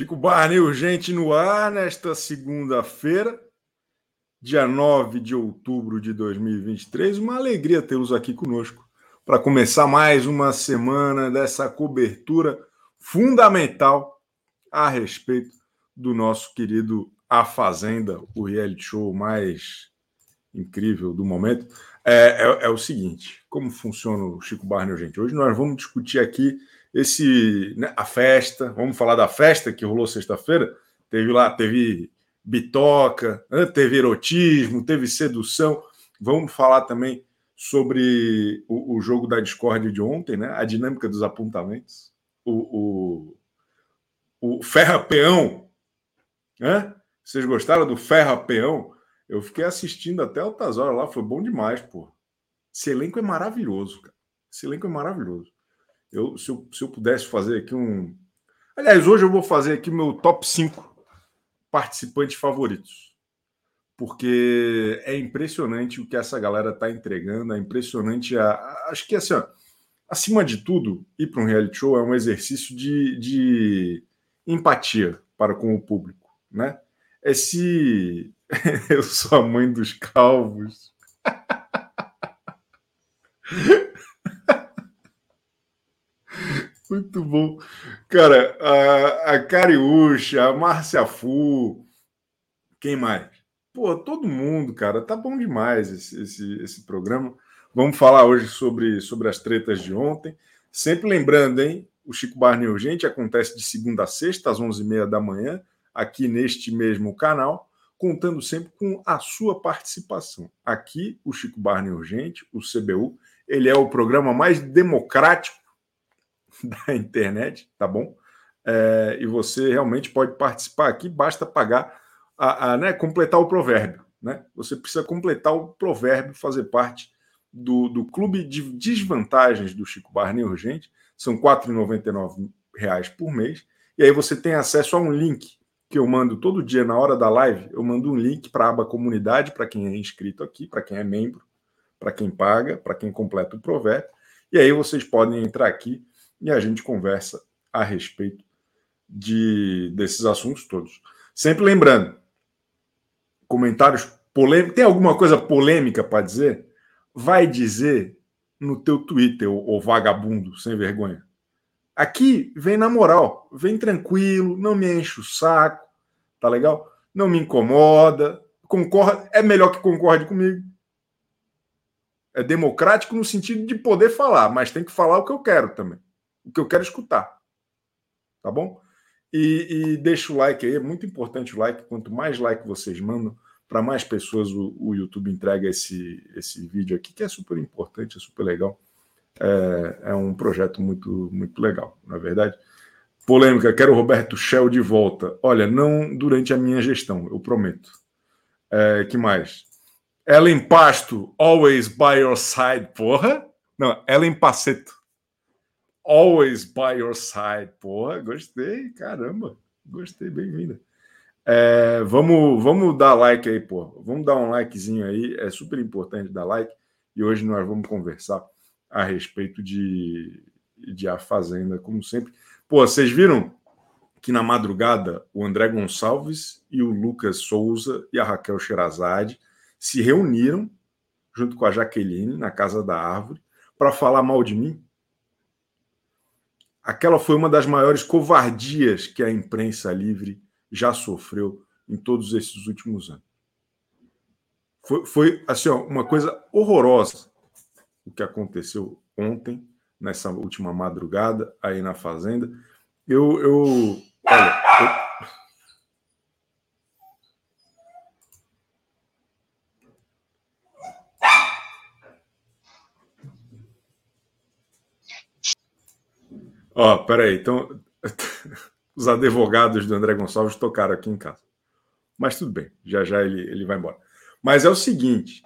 Chico Barney urgente no ar nesta segunda-feira, dia 9 de outubro de 2023. Uma alegria tê-los aqui conosco para começar mais uma semana dessa cobertura fundamental a respeito do nosso querido A Fazenda, o reality show mais incrível do momento. É, é, é o seguinte: como funciona o Chico Barney, gente? Hoje nós vamos discutir aqui esse né, a festa, vamos falar da festa que rolou sexta-feira, teve lá, teve bitoca, né, teve erotismo, teve sedução. Vamos falar também sobre o, o jogo da discórdia de ontem, né? A dinâmica dos apontamentos, o, o, o ferra-peão, né? Vocês gostaram do ferra-peão? Eu fiquei assistindo até altas horas lá, foi bom demais, pô. Esse elenco é maravilhoso, cara. Esse elenco é maravilhoso. Eu, se, eu, se eu pudesse fazer aqui um. Aliás, hoje eu vou fazer aqui meu top 5 participantes favoritos. Porque é impressionante o que essa galera está entregando, é impressionante. A, a, acho que assim, ó, acima de tudo, ir para um reality show é um exercício de, de empatia para com o público. Né? É se eu sou a mãe dos calvos. Muito bom. Cara, a, a Cariúcha, a Márcia Fu, quem mais? Pô, todo mundo, cara. Tá bom demais esse, esse, esse programa. Vamos falar hoje sobre, sobre as tretas de ontem. Sempre lembrando, hein? O Chico Barney Urgente acontece de segunda a sexta, às 11h30 da manhã, aqui neste mesmo canal, contando sempre com a sua participação. Aqui, o Chico Barney Urgente, o CBU, ele é o programa mais democrático da internet, tá bom? É, e você realmente pode participar aqui, basta pagar, a, a, né, completar o provérbio. Né? Você precisa completar o provérbio, fazer parte do, do clube de desvantagens do Chico Barney Urgente. São R$ 4,99 por mês. E aí você tem acesso a um link que eu mando todo dia na hora da live. Eu mando um link para a aba comunidade, para quem é inscrito aqui, para quem é membro, para quem paga, para quem completa o provérbio. E aí vocês podem entrar aqui e a gente conversa a respeito de, desses assuntos todos. Sempre lembrando, comentários polêmicos. Tem alguma coisa polêmica para dizer? Vai dizer no teu Twitter, o vagabundo sem vergonha. Aqui vem na moral, vem tranquilo, não me enche o saco, tá legal? Não me incomoda, concorda, é melhor que concorde comigo. É democrático no sentido de poder falar, mas tem que falar o que eu quero também o que eu quero escutar. Tá bom? E, e deixa o like aí, é muito importante o like. Quanto mais like vocês mandam, para mais pessoas o, o, YouTube entrega esse, esse vídeo aqui, que é super importante, é super legal. É, é um projeto muito, muito legal, na é verdade. Polêmica, quero o Roberto Shell de volta. Olha, não durante a minha gestão, eu prometo. É, que mais? Ellen Pasto, always by your side, porra. Não, Ellen Paceto. Always by your side. Porra, gostei, caramba. Gostei, bem-vinda. É, vamos, vamos dar like aí, pô. Vamos dar um likezinho aí. É super importante dar like. E hoje nós vamos conversar a respeito de, de A Fazenda, como sempre. Pô, vocês viram que na madrugada o André Gonçalves e o Lucas Souza e a Raquel Sherazade se reuniram junto com a Jaqueline na Casa da Árvore para falar mal de mim? Aquela foi uma das maiores covardias que a imprensa livre já sofreu em todos esses últimos anos. Foi, foi assim, ó, uma coisa horrorosa o que aconteceu ontem, nessa última madrugada, aí na Fazenda. Eu. eu olha, eu, Ó, oh, peraí, então os advogados do André Gonçalves tocaram aqui em casa. Mas tudo bem, já já ele, ele vai embora. Mas é o seguinte: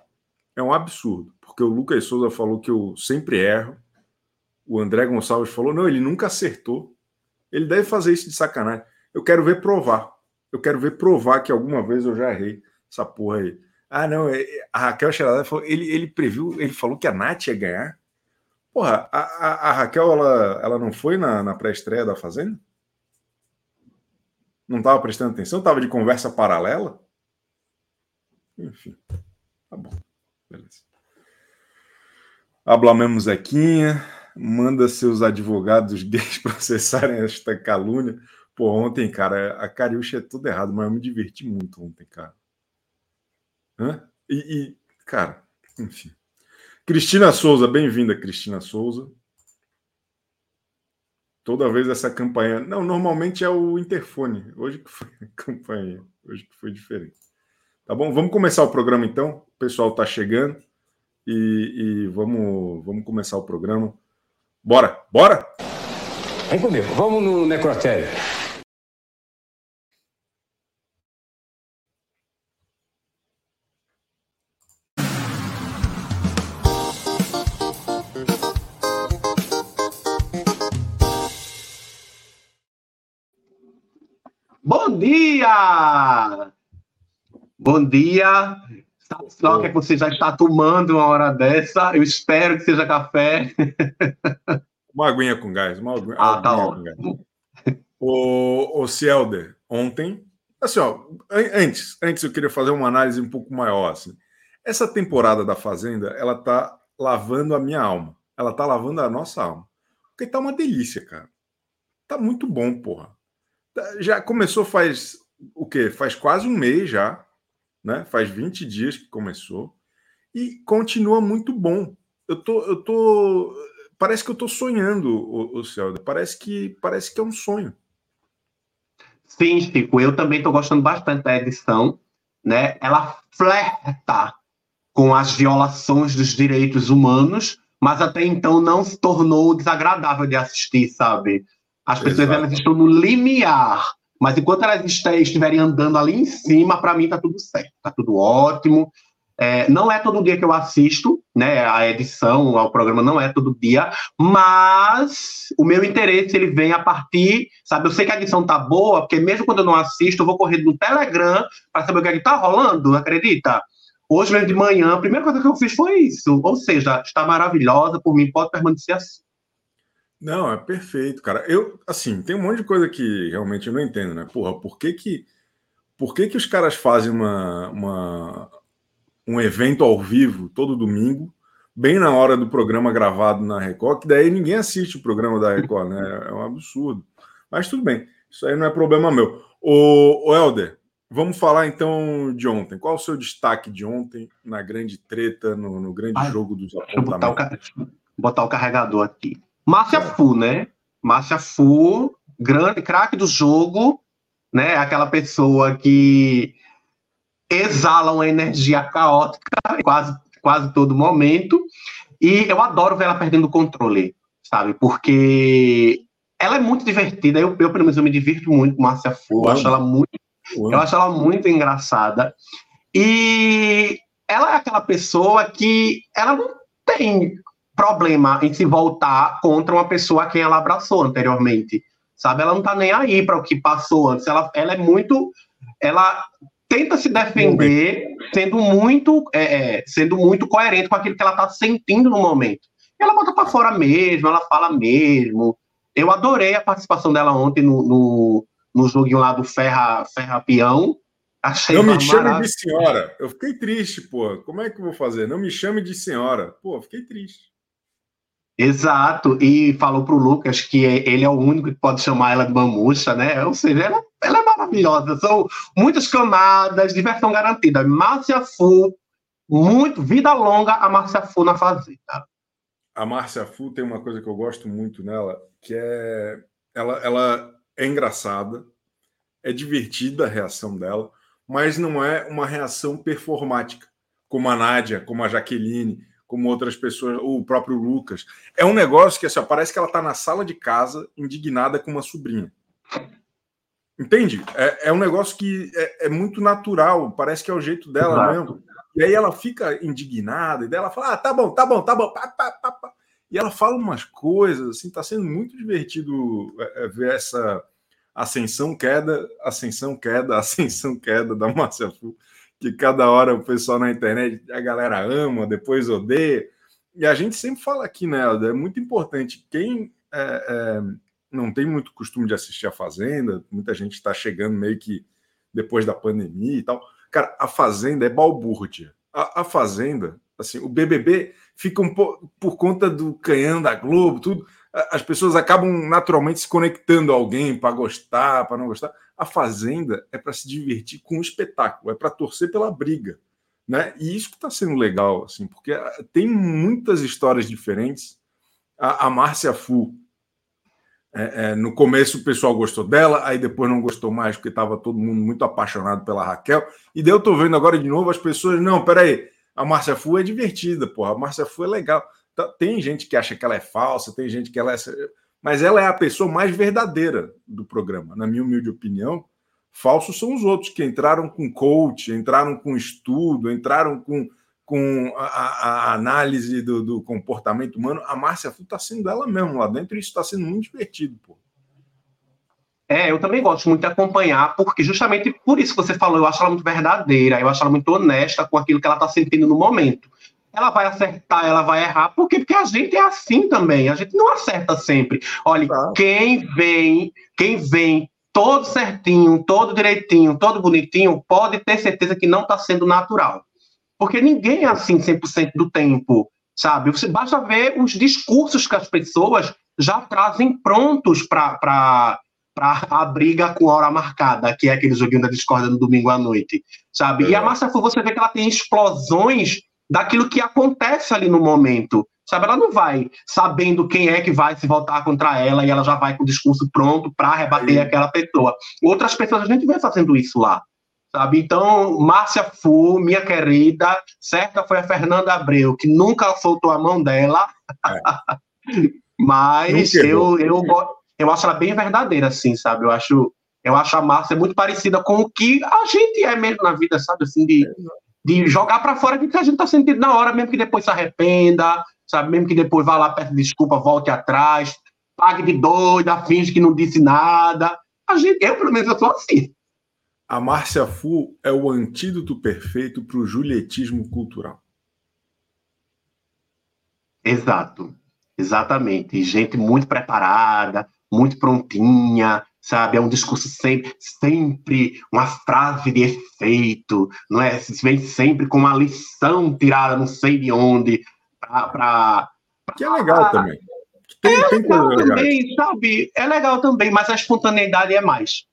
é um absurdo, porque o Lucas Souza falou que eu sempre erro. O André Gonçalves falou: não, ele nunca acertou. Ele deve fazer isso de sacanagem. Eu quero ver provar. Eu quero ver provar que alguma vez eu já errei essa porra aí. Ah, não, é, a Raquel Xerazade falou, ele, ele previu, ele falou que a Nath ia ganhar. Porra, a, a, a Raquel, ela, ela não foi na, na pré-estreia da Fazenda? Não estava prestando atenção? Estava de conversa paralela? Enfim, tá bom. Beleza. Hablamemos Zequinha. Manda seus advogados gays processarem esta calúnia. Pô, ontem, cara, a Cariúcha é tudo errado, mas eu me diverti muito ontem, cara. Hã? E, e cara, enfim. Cristina Souza, bem-vinda, Cristina Souza. Toda vez essa campanha. Não, normalmente é o interfone. Hoje que foi a campanha. Hoje que foi diferente. Tá bom? Vamos começar o programa então. O pessoal está chegando. E, e, vamos, vamos começar o programa. Bora, bora! Vem comigo, vamos no necrotério. Bom dia! Bom dia! Só que você já está tomando uma hora dessa. Eu espero que seja café. Uma aguinha com gás. Uma aguinha, ah, tá ótimo. O, o Cielder, ontem. Assim, ó, antes, antes eu queria fazer uma análise um pouco maior. Assim. Essa temporada da Fazenda, ela tá lavando a minha alma. Ela tá lavando a nossa alma. Porque tá uma delícia, cara. Tá muito bom, porra. Já começou faz o quê? Faz quase um mês já, né? Faz 20 dias que começou e continua muito bom. Eu tô, eu tô, parece que eu tô sonhando, o, o Celda. Parece que parece que é um sonho. Sim, Chico, eu também estou gostando bastante da edição, né? Ela flerta com as violações dos direitos humanos, mas até então não se tornou desagradável de assistir, sabe? As pessoas elas estão no limiar, mas enquanto elas estiverem andando ali em cima, para mim tá tudo certo, tá tudo ótimo. É, não é todo dia que eu assisto, né? A edição, o programa não é todo dia, mas o meu interesse ele vem a partir, sabe? Eu sei que a edição tá boa, porque mesmo quando eu não assisto, eu vou correr no Telegram para saber o que, é que tá rolando, acredita? Hoje mesmo de manhã, a primeira coisa que eu fiz foi isso. Ou seja, está maravilhosa, por mim pode permanecer assim. Não, é perfeito, cara. Eu, assim, tem um monte de coisa que realmente eu não entendo, né? Porra, por que que, por que, que os caras fazem uma, uma, um evento ao vivo todo domingo, bem na hora do programa gravado na Record, que daí ninguém assiste o programa da Record, né? É um absurdo. Mas tudo bem, isso aí não é problema meu. Ô Helder, vamos falar então de ontem. Qual o seu destaque de ontem na grande treta, no, no grande Ai, jogo dos apontamentos? Deixa eu botar o, botar o carregador aqui. Márcia Fu, né? Márcia Fu, grande craque do jogo, né? Aquela pessoa que exala uma energia caótica quase, quase todo momento. E eu adoro ver ela perdendo o controle, sabe? Porque ela é muito divertida. Eu, eu pelo menos, eu me divirto muito com Márcia Fu. Eu acho ela muito, eu acho ela muito engraçada. E ela é aquela pessoa que ela não tem problema em se voltar contra uma pessoa a quem ela abraçou anteriormente. Sabe? Ela não tá nem aí para o que passou antes. Ela, ela é muito. Ela tenta se defender sendo muito, é, é, sendo muito coerente com aquilo que ela está sentindo no momento. Ela bota para fora mesmo, ela fala mesmo. Eu adorei a participação dela ontem no, no, no joguinho lá do Ferra, Ferra Peão. Achei Não me chame de senhora. Eu fiquei triste, pô. Como é que eu vou fazer? Não me chame de senhora. Pô, fiquei triste. Exato, e falou para o Lucas que ele é o único que pode chamar ela de mamucha, né? Ou seja, ela, ela é maravilhosa. São muitas camadas, diversão garantida. Márcia Fu, muito, vida longa a Márcia Fu na Fazenda. A Márcia Fu tem uma coisa que eu gosto muito nela, que é ela, ela é engraçada, é divertida a reação dela, mas não é uma reação performática, como a Nádia, como a Jaqueline como outras pessoas, o próprio Lucas. É um negócio que assim, parece que ela está na sala de casa, indignada com uma sobrinha. Entende? É, é um negócio que é, é, muito natural, parece que é o jeito dela mesmo. E aí ela fica indignada, e daí ela fala: ah, tá bom, tá bom, tá bom. Pá, pá, pá, e ela fala umas coisas, assim, tá sendo muito divertido é, é, ver essa ascensão, queda, ascensão, queda, ascensão, queda da Márcia Fu que cada hora o pessoal na internet, a galera ama, depois odeia. E a gente sempre fala aqui, né, Helder, é muito importante. Quem é, é, não tem muito costume de assistir a Fazenda, muita gente está chegando meio que depois da pandemia e tal. Cara, a Fazenda é balbúrdia. A, a Fazenda, assim, o BBB fica um pouco por conta do canhão da Globo, tudo. As pessoas acabam naturalmente se conectando a alguém para gostar, para não gostar. A Fazenda é para se divertir com o espetáculo, é para torcer pela briga. Né? E isso que está sendo legal, assim, porque ah, tem muitas histórias diferentes. A, a Márcia Fu, é, é, no começo o pessoal gostou dela, aí depois não gostou mais, porque estava todo mundo muito apaixonado pela Raquel. E daí eu estou vendo agora de novo as pessoas, não, peraí, a Márcia Fu é divertida, porra, a Márcia Fu é legal. Tá, tem gente que acha que ela é falsa, tem gente que ela é. Mas ela é a pessoa mais verdadeira do programa, na minha humilde opinião. Falsos são os outros que entraram com coach, entraram com estudo, entraram com, com a, a análise do, do, comportamento humano. A Márcia Fu está sendo ela mesmo lá dentro e isso está sendo muito divertido, pô. É, eu também gosto muito de acompanhar, porque justamente por isso que você falou, eu acho ela muito verdadeira, eu acho ela muito honesta com aquilo que ela está sentindo no momento. Ela vai acertar, ela vai errar, por quê? Porque a gente é assim também, a gente não acerta sempre. Olha, tá. quem vem, quem vem todo certinho, todo direitinho, todo bonitinho, pode ter certeza que não está sendo natural. Porque ninguém é assim 100% do tempo, sabe? Você basta ver os discursos que as pessoas já trazem prontos para a briga com hora marcada, que é aquele joguinho da discórdia no domingo à noite, sabe? É. E a Massa Fu, você vê que ela tem explosões daquilo que acontece ali no momento. Sabe, ela não vai sabendo quem é que vai se voltar contra ela e ela já vai com o discurso pronto para rebater aquela pessoa. Outras pessoas a gente vê fazendo isso lá. Sabe? Então, Márcia Fu, minha querida, certa foi a Fernanda Abreu, que nunca soltou a mão dela. É. Mas eu, eu, eu acho ela bem verdadeira, assim, sabe? Eu acho, eu acho a Márcia muito parecida com o que a gente é mesmo na vida, sabe? Assim, de, de jogar para fora que a gente tá sentindo na hora, mesmo que depois se arrependa, sabe? Mesmo que depois vá lá, peça desculpa, volte atrás, pague de doida, finge que não disse nada. A gente, eu, pelo menos, eu sou assim. A Márcia Fu é o antídoto perfeito para o julietismo cultural. Exato, exatamente. Gente muito preparada, muito prontinha, sabe? É um discurso sempre, sempre uma frase de efeito, não é? Vem sempre com uma lição tirada não sei de onde, para. Que é legal também. Tem, é tem legal também, sabe? É legal também, mas a espontaneidade é mais.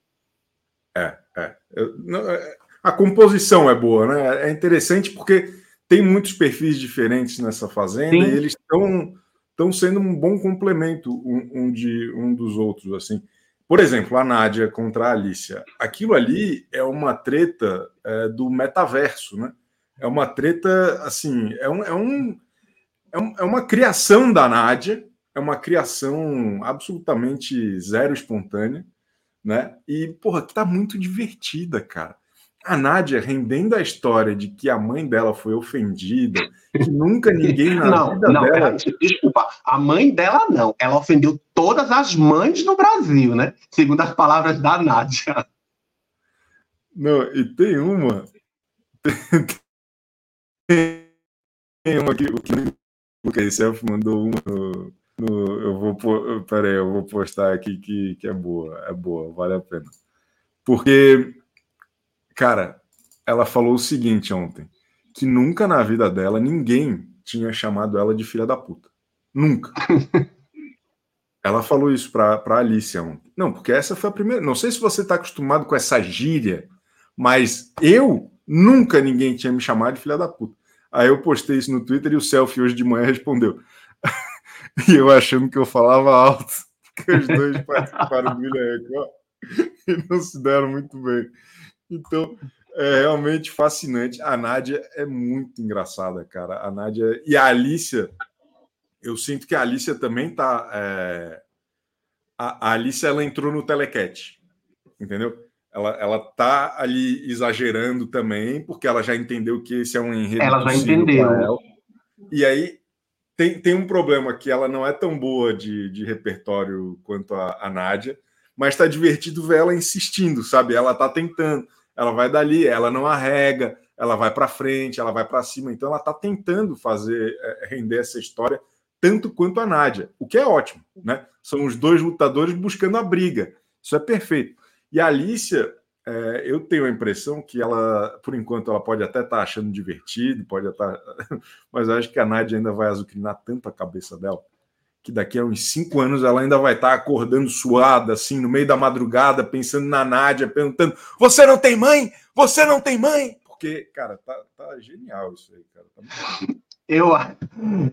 É, é. Eu, não, é, a composição é boa, né? É interessante porque tem muitos perfis diferentes nessa fazenda Sim. e eles estão estão sendo um bom complemento um, um, de um dos outros assim. Por exemplo, a Nádia contra a Alicia. Aquilo ali é uma treta é, do metaverso, né? É uma treta assim, é um, é um é, um, é uma criação da Nádia, é uma criação absolutamente zero espontânea, né? E, porra, que tá muito divertida, cara. A Nádia rendendo a história de que a mãe dela foi ofendida, que nunca ninguém na não, vida não, dela. Desculpa, a mãe dela não. Ela ofendeu todas as mães no Brasil, né? Segundo as palavras da Nádia. Não, e tem uma. Tem uma que, o Keyself mandou uma no, no, eu vou peraí, eu vou postar aqui que, que é boa, é boa, vale a pena. Porque, cara, ela falou o seguinte ontem, que nunca na vida dela ninguém tinha chamado ela de filha da puta. Nunca. ela falou isso para pra Alicia ontem. Não, porque essa foi a primeira. Não sei se você está acostumado com essa gíria, mas eu nunca ninguém tinha me chamado de filha da puta. Aí eu postei isso no Twitter e o Selfie hoje de manhã respondeu. e eu achando que eu falava alto, que os dois participaram do Ilha Record e não se deram muito bem. Então, é realmente fascinante. A Nádia é muito engraçada, cara. A Nádia e a Alicia, eu sinto que a Alicia também tá. É... A, a Alicia ela entrou no telequete, entendeu? ela, ela tá ali exagerando também, porque ela já entendeu que esse é um enredo. Ela já entendeu. E aí tem, tem um problema que ela não é tão boa de, de repertório quanto a, a Nádia, mas está divertido ver ela insistindo, sabe? Ela tá tentando, ela vai dali, ela não arrega, ela vai para frente, ela vai para cima, então ela tá tentando fazer é, render essa história tanto quanto a Nádia, o que é ótimo, né? São os dois lutadores buscando a briga. Isso é perfeito. E a Alicia, é, eu tenho a impressão que ela, por enquanto, ela pode até estar tá achando divertido, pode estar, mas eu acho que a Nádia ainda vai azucrinar tanto a cabeça dela que daqui a uns cinco anos ela ainda vai estar acordando suada, assim, no meio da madrugada, pensando na Nádia, perguntando: Você não tem mãe? Você não tem mãe? Porque, cara, tá, tá genial isso aí, cara. Tá eu,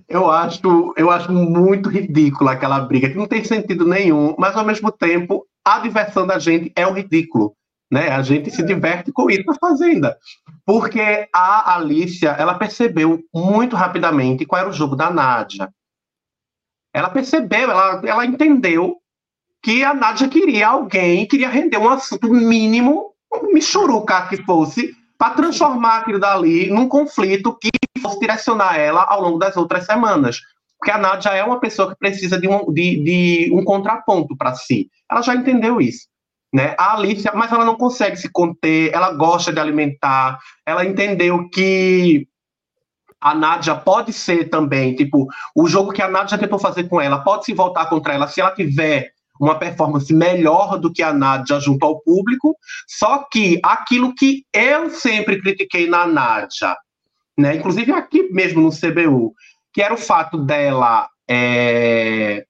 eu, acho, eu acho muito ridículo aquela briga, que não tem sentido nenhum, mas ao mesmo tempo a diversão da gente é o ridículo. Né? A gente se diverte com isso na Fazenda. Porque a Alicia, ela percebeu muito rapidamente qual era o jogo da Nádia. Ela percebeu, ela, ela entendeu que a Nádia queria alguém, queria render um assunto mínimo, um michuruca que fosse, para transformar aquilo dali num conflito que fosse direcionar ela ao longo das outras semanas. Porque a Nádia é uma pessoa que precisa de um, de, de um contraponto para si. Ela já entendeu isso. Né? A Alicia, mas ela não consegue se conter, ela gosta de alimentar, ela entendeu que a Nádia pode ser também, tipo, o jogo que a Nádia tentou fazer com ela pode se voltar contra ela se ela tiver uma performance melhor do que a Nádia junto ao público, só que aquilo que eu sempre critiquei na Nádia, né, inclusive aqui mesmo no CBU, que era o fato dela é,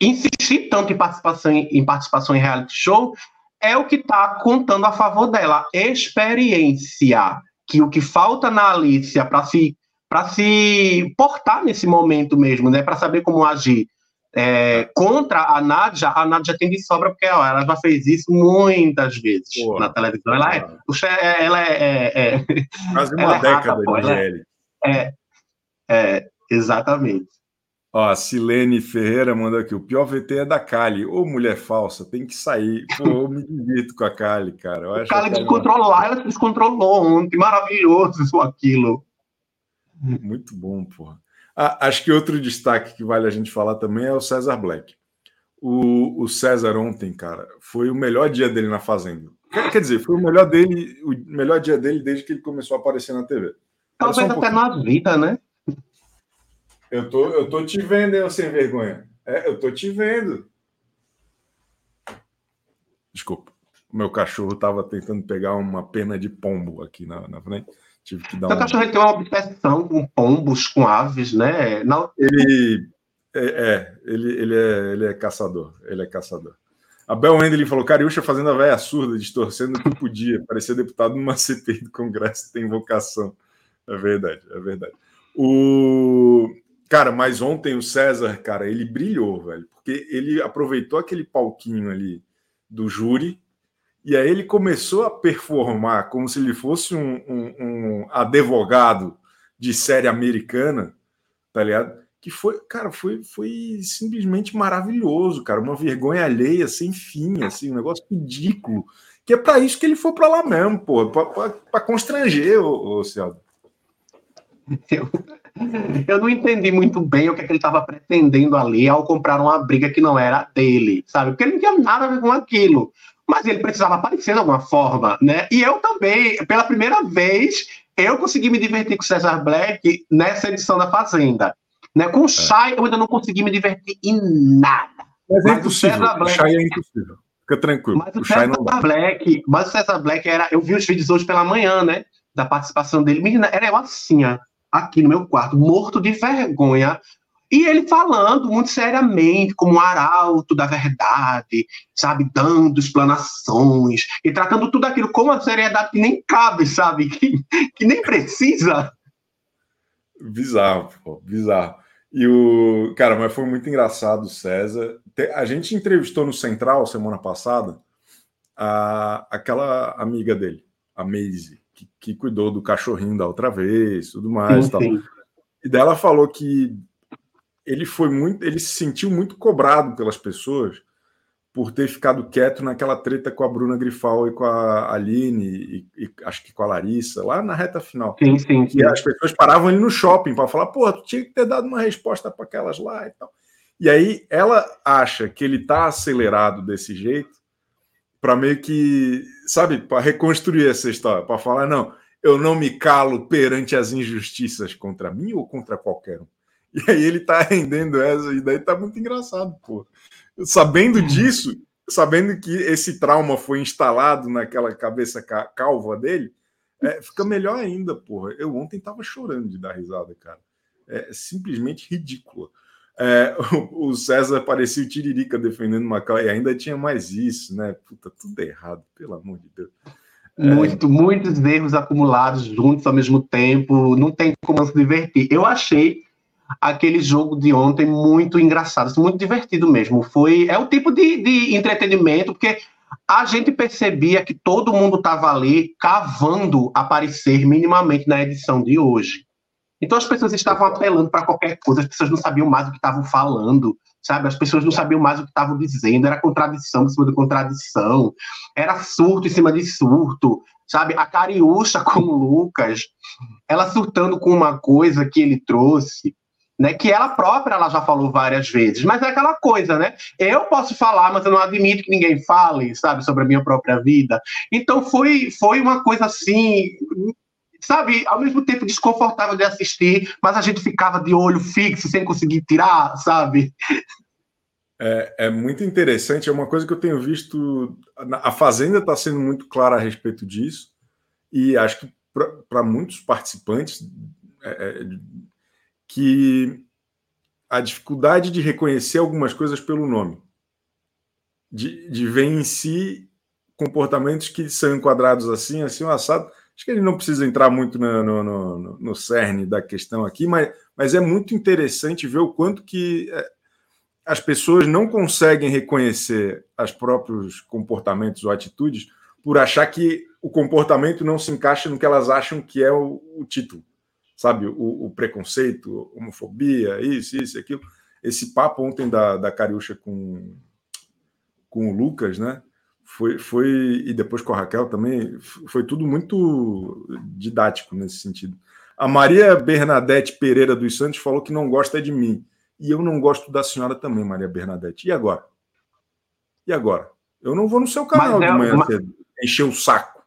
insistir tanto em participação em, participação em reality show, é o que está contando a favor dela. Experiência. Que o que falta na Alicia para se, se portar nesse momento mesmo, né? Para saber como agir. É, contra a Nádia, a Nádia tem de sobra, porque ó, ela já fez isso muitas vezes Pô, na televisão. Ela é, é ela é, é, é quase uma é década rata, de é, é, é, exatamente. Ó, a Silene Ferreira mandou aqui: o pior VT é da Kali. Ô, mulher falsa, tem que sair. Pô, eu me divirto com a Kali, cara. Eu acho Kali descontrolar, ela se descontrolou ontem. Maravilhoso isso, aquilo. Muito bom, porra. Ah, acho que outro destaque que vale a gente falar também é o César Black. O, o César ontem, cara, foi o melhor dia dele na Fazenda. Quer, quer, dizer, foi o melhor dele, o melhor dia dele desde que ele começou a aparecer na TV. Talvez um até na vida, né? Eu tô, eu tô te vendo, hein, sem vergonha. É, eu tô te vendo. Desculpa. O meu cachorro estava tentando pegar uma pena de pombo aqui na, na frente. Tive que dar o um... cachorro tem uma obsessão com pombos, com aves, né? Não... Ele, é, é, ele, ele, é, ele é caçador. Ele é caçador. A Bel falou: Cariúcha fazendo a velha surda, distorcendo o que podia. Parecia deputado numa CPI do Congresso, tem vocação. É verdade, é verdade. O... Cara, mas ontem o César, cara, ele brilhou, velho, porque ele aproveitou aquele palquinho ali do júri e aí ele começou a performar como se ele fosse um, um, um advogado de série americana, tá ligado? Que foi, cara, foi, foi simplesmente maravilhoso, cara, uma vergonha alheia sem fim, assim, um negócio ridículo. Que é para isso que ele foi para lá mesmo, pô, para constranger o, o Celso. Eu, eu não entendi muito bem o que, é que ele estava pretendendo ali ao comprar uma briga que não era dele, sabe? Porque ele não tinha nada a ver com aquilo. Mas ele precisava aparecer de alguma forma, né? E eu também, pela primeira vez, eu consegui me divertir com o Cesar Black nessa edição da Fazenda. Né? Com o Shai, eu ainda não consegui me divertir em nada. Mas, é impossível. O, Black... o Shai é impossível. Fica tranquilo. Mas o, o Cesar Black, mas o Cesar Black era. Eu vi os vídeos hoje pela manhã, né? Da participação dele. Menina, era eu assim, ó aqui no meu quarto, morto de vergonha. E ele falando muito seriamente, como um arauto da verdade, sabe, dando explanações e tratando tudo aquilo com uma seriedade que nem cabe, sabe, que, que nem precisa. Bizarro, pô, bizarro. E o. Cara, mas foi muito engraçado, César. A gente entrevistou no Central semana passada a, aquela amiga dele, a Maisie que, que, cuidou do cachorrinho da outra vez, tudo mais. Sim, tal. Sim. E dela falou que ele foi muito, ele se sentiu muito cobrado pelas pessoas por ter ficado quieto naquela treta com a Bruna Grifal e com a Aline e, e acho que com a Larissa lá na reta final. Sim, sim. E as pessoas paravam ele no shopping para falar, pô, tu tinha que ter dado uma resposta para aquelas lá e tal. E aí ela acha que ele tá acelerado desse jeito para meio que, sabe, para reconstruir essa história, para falar, não, eu não me calo perante as injustiças contra mim ou contra qualquer um. E aí ele tá rendendo essa, e daí tá muito engraçado, pô. Sabendo disso, sabendo que esse trauma foi instalado naquela cabeça calva dele, é, fica melhor ainda, porra. Eu ontem tava chorando de dar risada, cara. É simplesmente ridícula. É, o, César parecia o Tiririca defendendo Macau, e ainda tinha mais isso, né? Puta, tudo errado, pelo amor de Deus. Muito, é... Muitos erros acumulados juntos ao mesmo tempo, não tem como se divertir. Eu achei aquele jogo de ontem muito engraçado, muito divertido mesmo. Foi é o tipo de, de entretenimento porque a gente percebia que todo mundo estava ali cavando aparecer minimamente na edição de hoje. Então as pessoas estavam apelando para qualquer coisa, as pessoas não sabiam mais o que estavam falando, sabe? As pessoas não sabiam mais o que estavam dizendo, era contradição em cima de contradição, era surto em cima de surto, sabe? A Cariúcha com o Lucas, ela surtando com uma coisa que ele trouxe, né, que ela própria ela já falou várias vezes, mas é aquela coisa, né? Eu posso falar, mas eu não admito que ninguém fale, sabe, sobre a minha própria vida. Então foi foi uma coisa assim, sabe, ao mesmo tempo desconfortável de assistir, mas a gente ficava de olho fixo sem conseguir tirar, sabe? É, é muito interessante, é uma coisa que eu tenho visto. A Fazenda está sendo muito clara a respeito disso, e acho que para muitos participantes é, é que a dificuldade de reconhecer algumas coisas pelo nome, de, de ver em si comportamentos que são enquadrados assim, assim, um assado. Acho que ele não precisa entrar muito no, no, no, no cerne da questão aqui, mas, mas é muito interessante ver o quanto que é, as pessoas não conseguem reconhecer os próprios comportamentos ou atitudes por achar que o comportamento não se encaixa no que elas acham que é o, o título sabe, o, o preconceito, homofobia, isso, isso, aquilo. Esse papo ontem da, da Cariúcha com, com o Lucas, né? Foi, foi, e depois com a Raquel também, foi tudo muito didático nesse sentido. A Maria Bernadette Pereira dos Santos falou que não gosta de mim. E eu não gosto da senhora também, Maria Bernadette. E agora? E agora? Eu não vou no seu canal mas de é manhã cedo, encher o saco.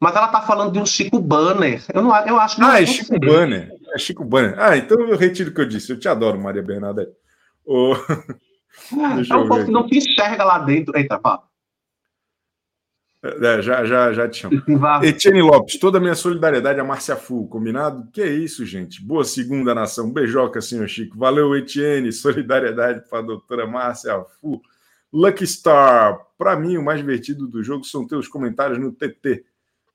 Mas ela tá falando de um Chico Banner. Eu, não, eu acho que Ah, é Chico Banner. É Chico Banner. Ah, então eu retiro o que eu disse. Eu te adoro, Maria Bernadette. Oh... é um pouco que não te enxerga lá dentro. Eita, pá. É, já, já, já te chamo. Etienne Lopes, toda a minha solidariedade a Márcia Fu, combinado? Que é isso, gente. Boa segunda nação. Beijoca, senhor Chico. Valeu, Etienne. Solidariedade para a doutora Márcia Fu. Lucky Star, para mim, o mais divertido do jogo são teus comentários no TT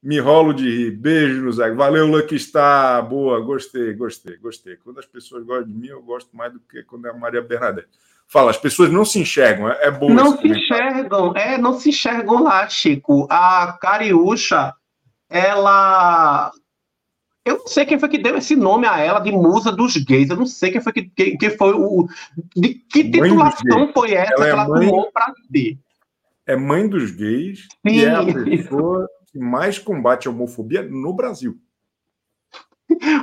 me rolo de rir. Beijo no Zé. Valeu, Lucky Star. Boa, gostei, gostei, gostei. Quando as pessoas gostam de mim, eu gosto mais do que quando é a Maria Bernadette. Fala, as pessoas não se enxergam, é, é bom. Não se enxergam, é, não se enxergam lá, Chico. A Cariúcha, ela. Eu não sei quem foi que deu esse nome a ela de musa dos gays. Eu não sei quem foi que, que, que foi o. De que titulação foi essa ela que é ela mãe... tomou para ter? É mãe dos gays Sim. e é a pessoa que mais combate a homofobia no Brasil.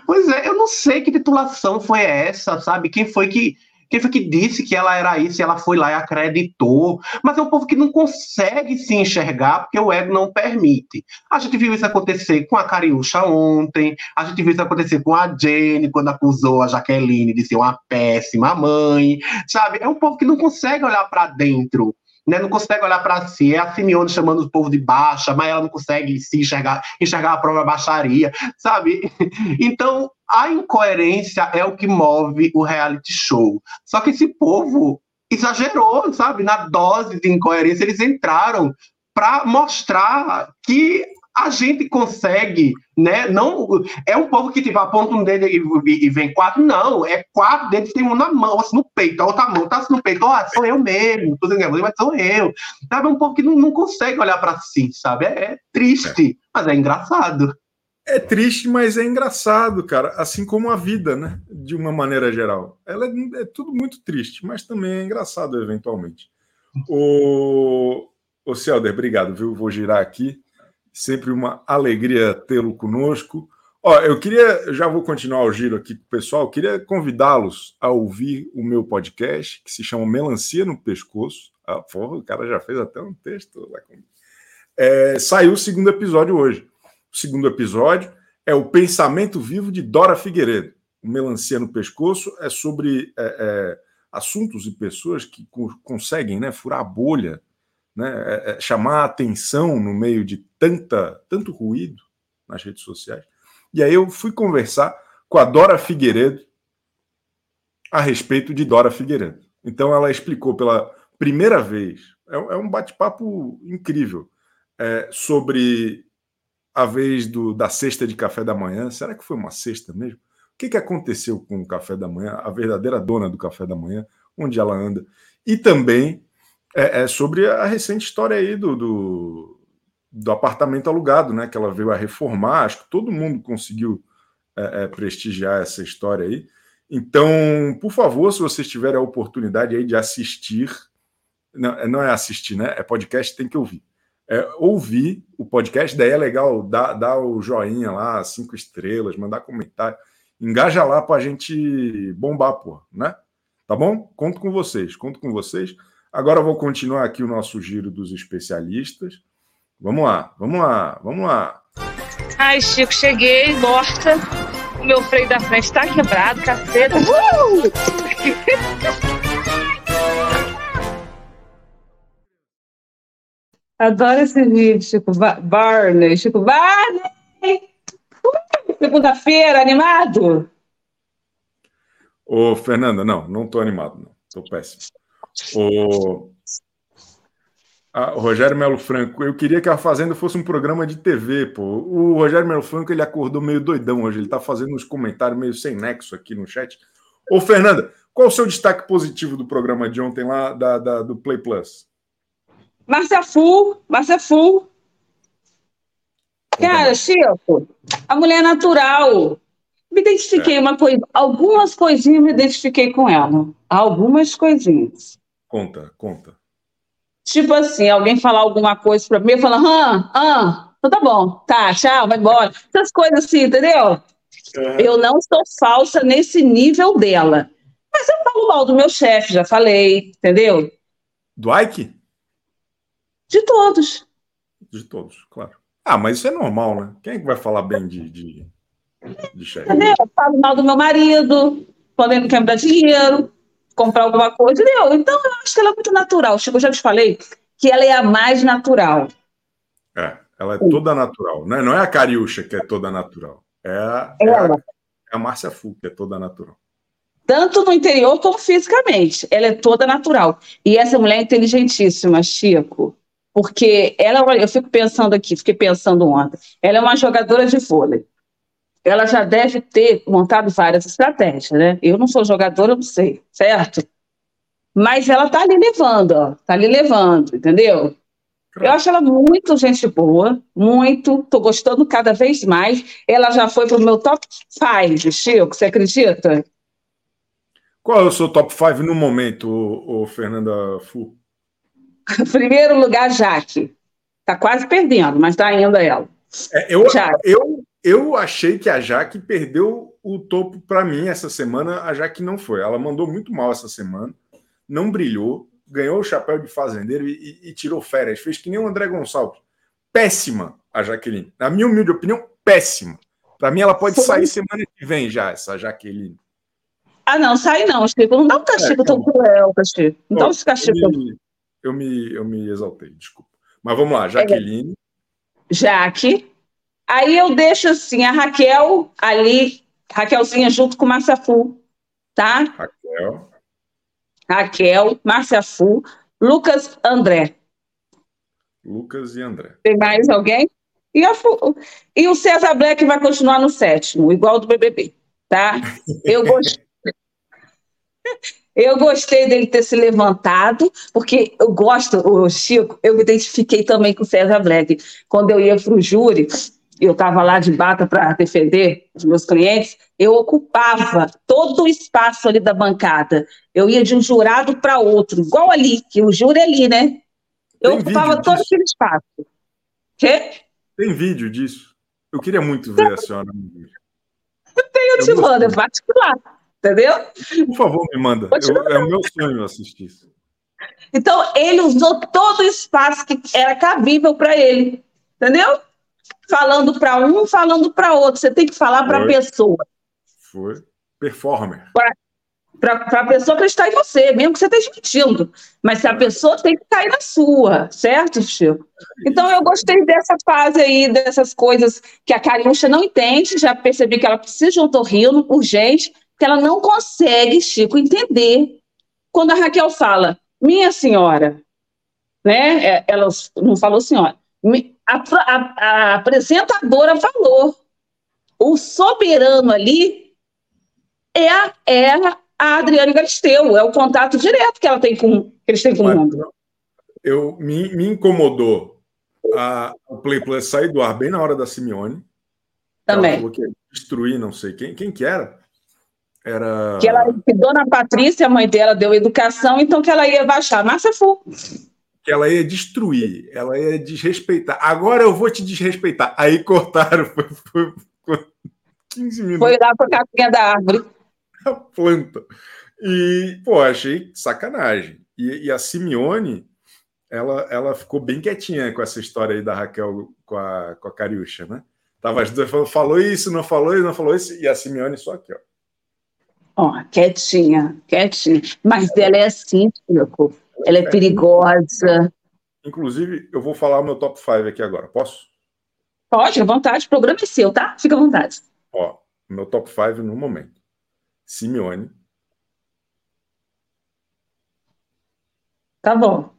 Pois é, eu não sei que titulação foi essa, sabe? Quem foi que quem foi que disse que ela era isso e ela foi lá e acreditou? Mas é um povo que não consegue se enxergar porque o ego não permite. A gente viu isso acontecer com a Cariúcha ontem, a gente viu isso acontecer com a Jenny quando acusou a Jaqueline de ser uma péssima mãe, sabe? É um povo que não consegue olhar para dentro né, não consegue olhar para si. É a Simeone chamando o povo de baixa, mas ela não consegue se enxergar, enxergar a própria baixaria, sabe? Então, a incoerência é o que move o reality show. Só que esse povo exagerou, sabe? Na dose de incoerência, eles entraram para mostrar que a gente consegue, né? Não é um povo que tipo aponta um dedo e, e, vem quatro, não, é quatro dedos tem um na mão, assim no peito, a outra mão tá assim no peito, ó, oh, sou eu mesmo, tô dizendo, mas sou eu. Sabe, é um povo que não, não consegue olhar para si, sabe? É, é triste, é. mas é engraçado. É triste, mas é engraçado, cara. Assim como a vida, né? De uma maneira geral. Ela é, é tudo muito triste, mas também é engraçado, eventualmente. O, o Celder, obrigado, viu? Vou girar aqui. Sempre uma alegria tê-lo conosco. Ó, eu queria, já vou continuar o giro aqui com o pessoal, eu queria convidá-los a ouvir o meu podcast, que se chama Melancia no Pescoço. Ah, porra, o cara já fez até um texto lá comigo. É, saiu o segundo episódio hoje. O segundo episódio é o Pensamento Vivo de Dora Figueiredo. o Melancia no Pescoço é sobre é, é, assuntos e pessoas que co conseguem né, furar a bolha, né, é, é, chamar a atenção no meio de tanta, tanto ruído nas redes sociais. E aí eu fui conversar com a Dora Figueiredo a respeito de Dora Figueiredo. Então ela explicou pela primeira vez, é, é um bate-papo incrível, é, sobre a vez do, da cesta de café da manhã. Será que foi uma cesta mesmo? O que, que aconteceu com o café da manhã, a verdadeira dona do café da manhã, onde ela anda? E também é, é sobre a recente história aí do, do, do, apartamento alugado, né? Que ela veio a reformar. Acho que todo mundo conseguiu é, é, prestigiar essa história aí. Então, por favor, se vocês tiverem a oportunidade aí de assistir, não, não é assistir, né? É podcast, tem que ouvir é, ouvir o podcast, daí é legal dar, dar o joinha lá, cinco estrelas, mandar comentário. Engaja lá para a gente bombar, pô, né? Tá bom? Conto com vocês, conto com vocês. Agora eu vou continuar aqui o nosso giro dos especialistas. Vamos lá, vamos lá, vamos lá. Ai, Chico, cheguei, morta. O meu freio da frente está quebrado, caceta. Uh! Adoro esse vídeo, Chico Barney. Chico Barney! Uh, Segunda-feira, animado? Ô, Fernanda, não, não estou animado, não. Estou péssimo. Ô, ah, o Rogério Melo Franco, eu queria que a Fazenda fosse um programa de TV, pô. O Rogério Melo Franco, ele acordou meio doidão hoje, ele está fazendo uns comentários meio sem nexo aqui no chat. Ô, Fernanda, qual o seu destaque positivo do programa de ontem lá da, da do Play Plus? Márcia Fu, Márcia Fu. Cara, Chico, a mulher natural. Me identifiquei é. uma coisa, algumas coisinhas me identifiquei com ela. Algumas coisinhas. Conta, conta. Tipo assim, alguém falar alguma coisa para mim, eu falo, ah, ah, então tá bom, tá, tchau, vai embora. Essas coisas assim, entendeu? Uhum. Eu não sou falsa nesse nível dela. Mas eu falo mal do meu chefe, já falei, entendeu? Do Ike? De todos. De todos, claro. Ah, mas isso é normal, né? Quem é que vai falar bem de, de, de chefe? Eu falo mal do meu marido, quando ele não quer me dar dinheiro, comprar alguma coisa, entendeu? Então eu acho que ela é muito natural. Chico, eu já te falei que ela é a mais natural. É, ela é toda natural. Não é, não é a Cariúcha que é toda natural. É a, é a, é a Márcia Fu que é toda natural. Tanto no interior como fisicamente. Ela é toda natural. E essa mulher é inteligentíssima, Chico. Porque ela, eu fico pensando aqui, fiquei pensando ontem, ela é uma jogadora de vôlei. Ela já deve ter montado várias estratégias, né? Eu não sou jogadora, eu não sei, certo? Mas ela tá ali levando, ó, tá ali levando, entendeu? Eu acho ela muito gente boa, muito, tô gostando cada vez mais. Ela já foi pro meu top 5, Chico, você acredita? Qual é o seu top 5 no momento, o, o Fernanda Fu? Primeiro lugar, Jaque. Está quase perdendo, mas está ainda ela. É, eu, eu, eu achei que a Jaque perdeu o topo para mim essa semana. A Jaque não foi. Ela mandou muito mal essa semana, não brilhou, ganhou o chapéu de fazendeiro e, e, e tirou férias. Fez que nem o André Gonçalves. Péssima a Jaqueline. Na minha humilde opinião, péssima. Para mim, ela pode sair semana que vem já, essa Jaqueline. Ah, não, sai não, Chico. Não dá um castigo é, tão cruel, castigo. Não dá um castigo eu me, eu me exaltei, desculpa. Mas vamos lá, Jaqueline. Jaque. Aí eu deixo assim a Raquel ali, Raquelzinha junto com Márcia Fu, tá? Raquel. Raquel, Márcia Fu, Lucas André. Lucas e André. Tem mais alguém? E, a, e o César Black vai continuar no sétimo, igual do BBB, tá? Eu gostei. Eu gostei dele ter se levantado, porque eu gosto, o Chico, eu me identifiquei também com o César Black. Quando eu ia para o júri, eu estava lá de bata para defender os meus clientes, eu ocupava todo o espaço ali da bancada. Eu ia de um jurado para outro, igual ali, que o júri é ali, né? Eu Tem ocupava todo disso. aquele espaço. Quê? Tem vídeo disso. Eu queria muito ver a senhora. Eu tenho, eu te mando, é particular. Entendeu? Por favor, me manda. Eu, é o meu sonho assistir isso. Então, ele usou todo o espaço que era cabível para ele. Entendeu? Falando para um, falando para outro. Você tem que falar para a pessoa. Foi. Performer. Para a pessoa acreditar em você, mesmo que você esteja mentindo. Mas se a pessoa tem que cair na sua, certo, Chico? Então eu gostei dessa fase aí, dessas coisas que a Cariúcha não entende. Já percebi que ela precisa de um torrino urgente, que ela não consegue, Chico, entender. Quando a Raquel fala, minha senhora, né? É, ela não falou senhora. A, a, a apresentadora falou. O soberano ali é a, é a Adriane Galisteu, é o contato direto que ela tem com que eles têm com o mundo. Eu me, me incomodou a, o Play Plus sair do ar bem na hora da Simeone. Também. Ela falou que ia destruir não sei quem. Quem que era? Era. Que, ela, que Dona Patrícia, a mãe dela, deu educação, então que ela ia baixar. Márcia Fu que ela ia destruir, ela ia desrespeitar. Agora eu vou te desrespeitar. Aí cortaram, foi, foi, foi 15 minutos. Foi lá para a capinha da árvore. A planta. E, pô, achei sacanagem. E, e, a Simeone, ela, ela ficou bem quietinha com essa história aí da Raquel com a, com a Cariúcha, né? Tava as duas falando, falou isso, não falou isso, não falou isso, e a Simeone só aqui, ó. Ó, quietinha, quietinha. Mas ela é assim, Chico ela é perigosa. Inclusive, eu vou falar o meu top 5 aqui agora. Posso? Pode, à vontade. O programa é seu, tá? Fica à vontade. Ó, meu top 5 no momento. Simeone. Tá bom.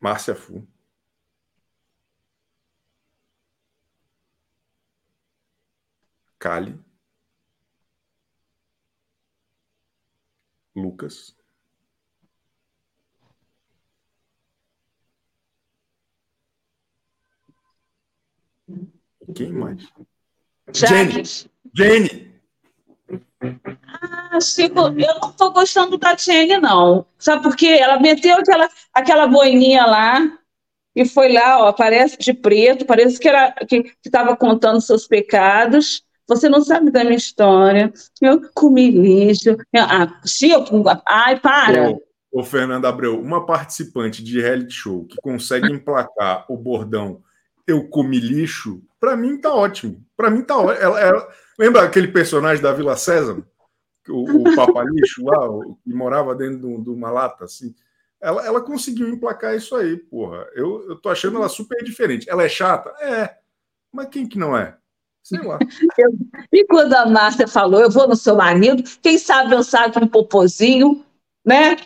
Márcia Fu. Cali. Lucas. Quem mais? Jenny. Jenny. Ah, Chico, eu não estou gostando da Jenny, não. Sabe por quê? Ela meteu aquela, aquela boininha lá e foi lá, ó, aparece de preto, parece que era que estava contando seus pecados. Você não sabe da minha história. Eu comi lixo. Ah, Chico, ai, para. Ô, Fernando Abreu, uma participante de reality show que consegue emplacar o bordão eu comi lixo, para mim tá ótimo. Para mim tá ótimo. Ela, ela, lembra aquele personagem da Vila César? O, o Papa Lixo lá, que morava dentro de uma lata, assim. Ela, ela conseguiu emplacar isso aí, porra. Eu, eu tô achando ela super diferente. Ela é chata? É. Mas quem que não é? Sei lá. Eu, e quando a Márcia falou, eu vou no seu marido, quem sabe eu saio com um popozinho, né?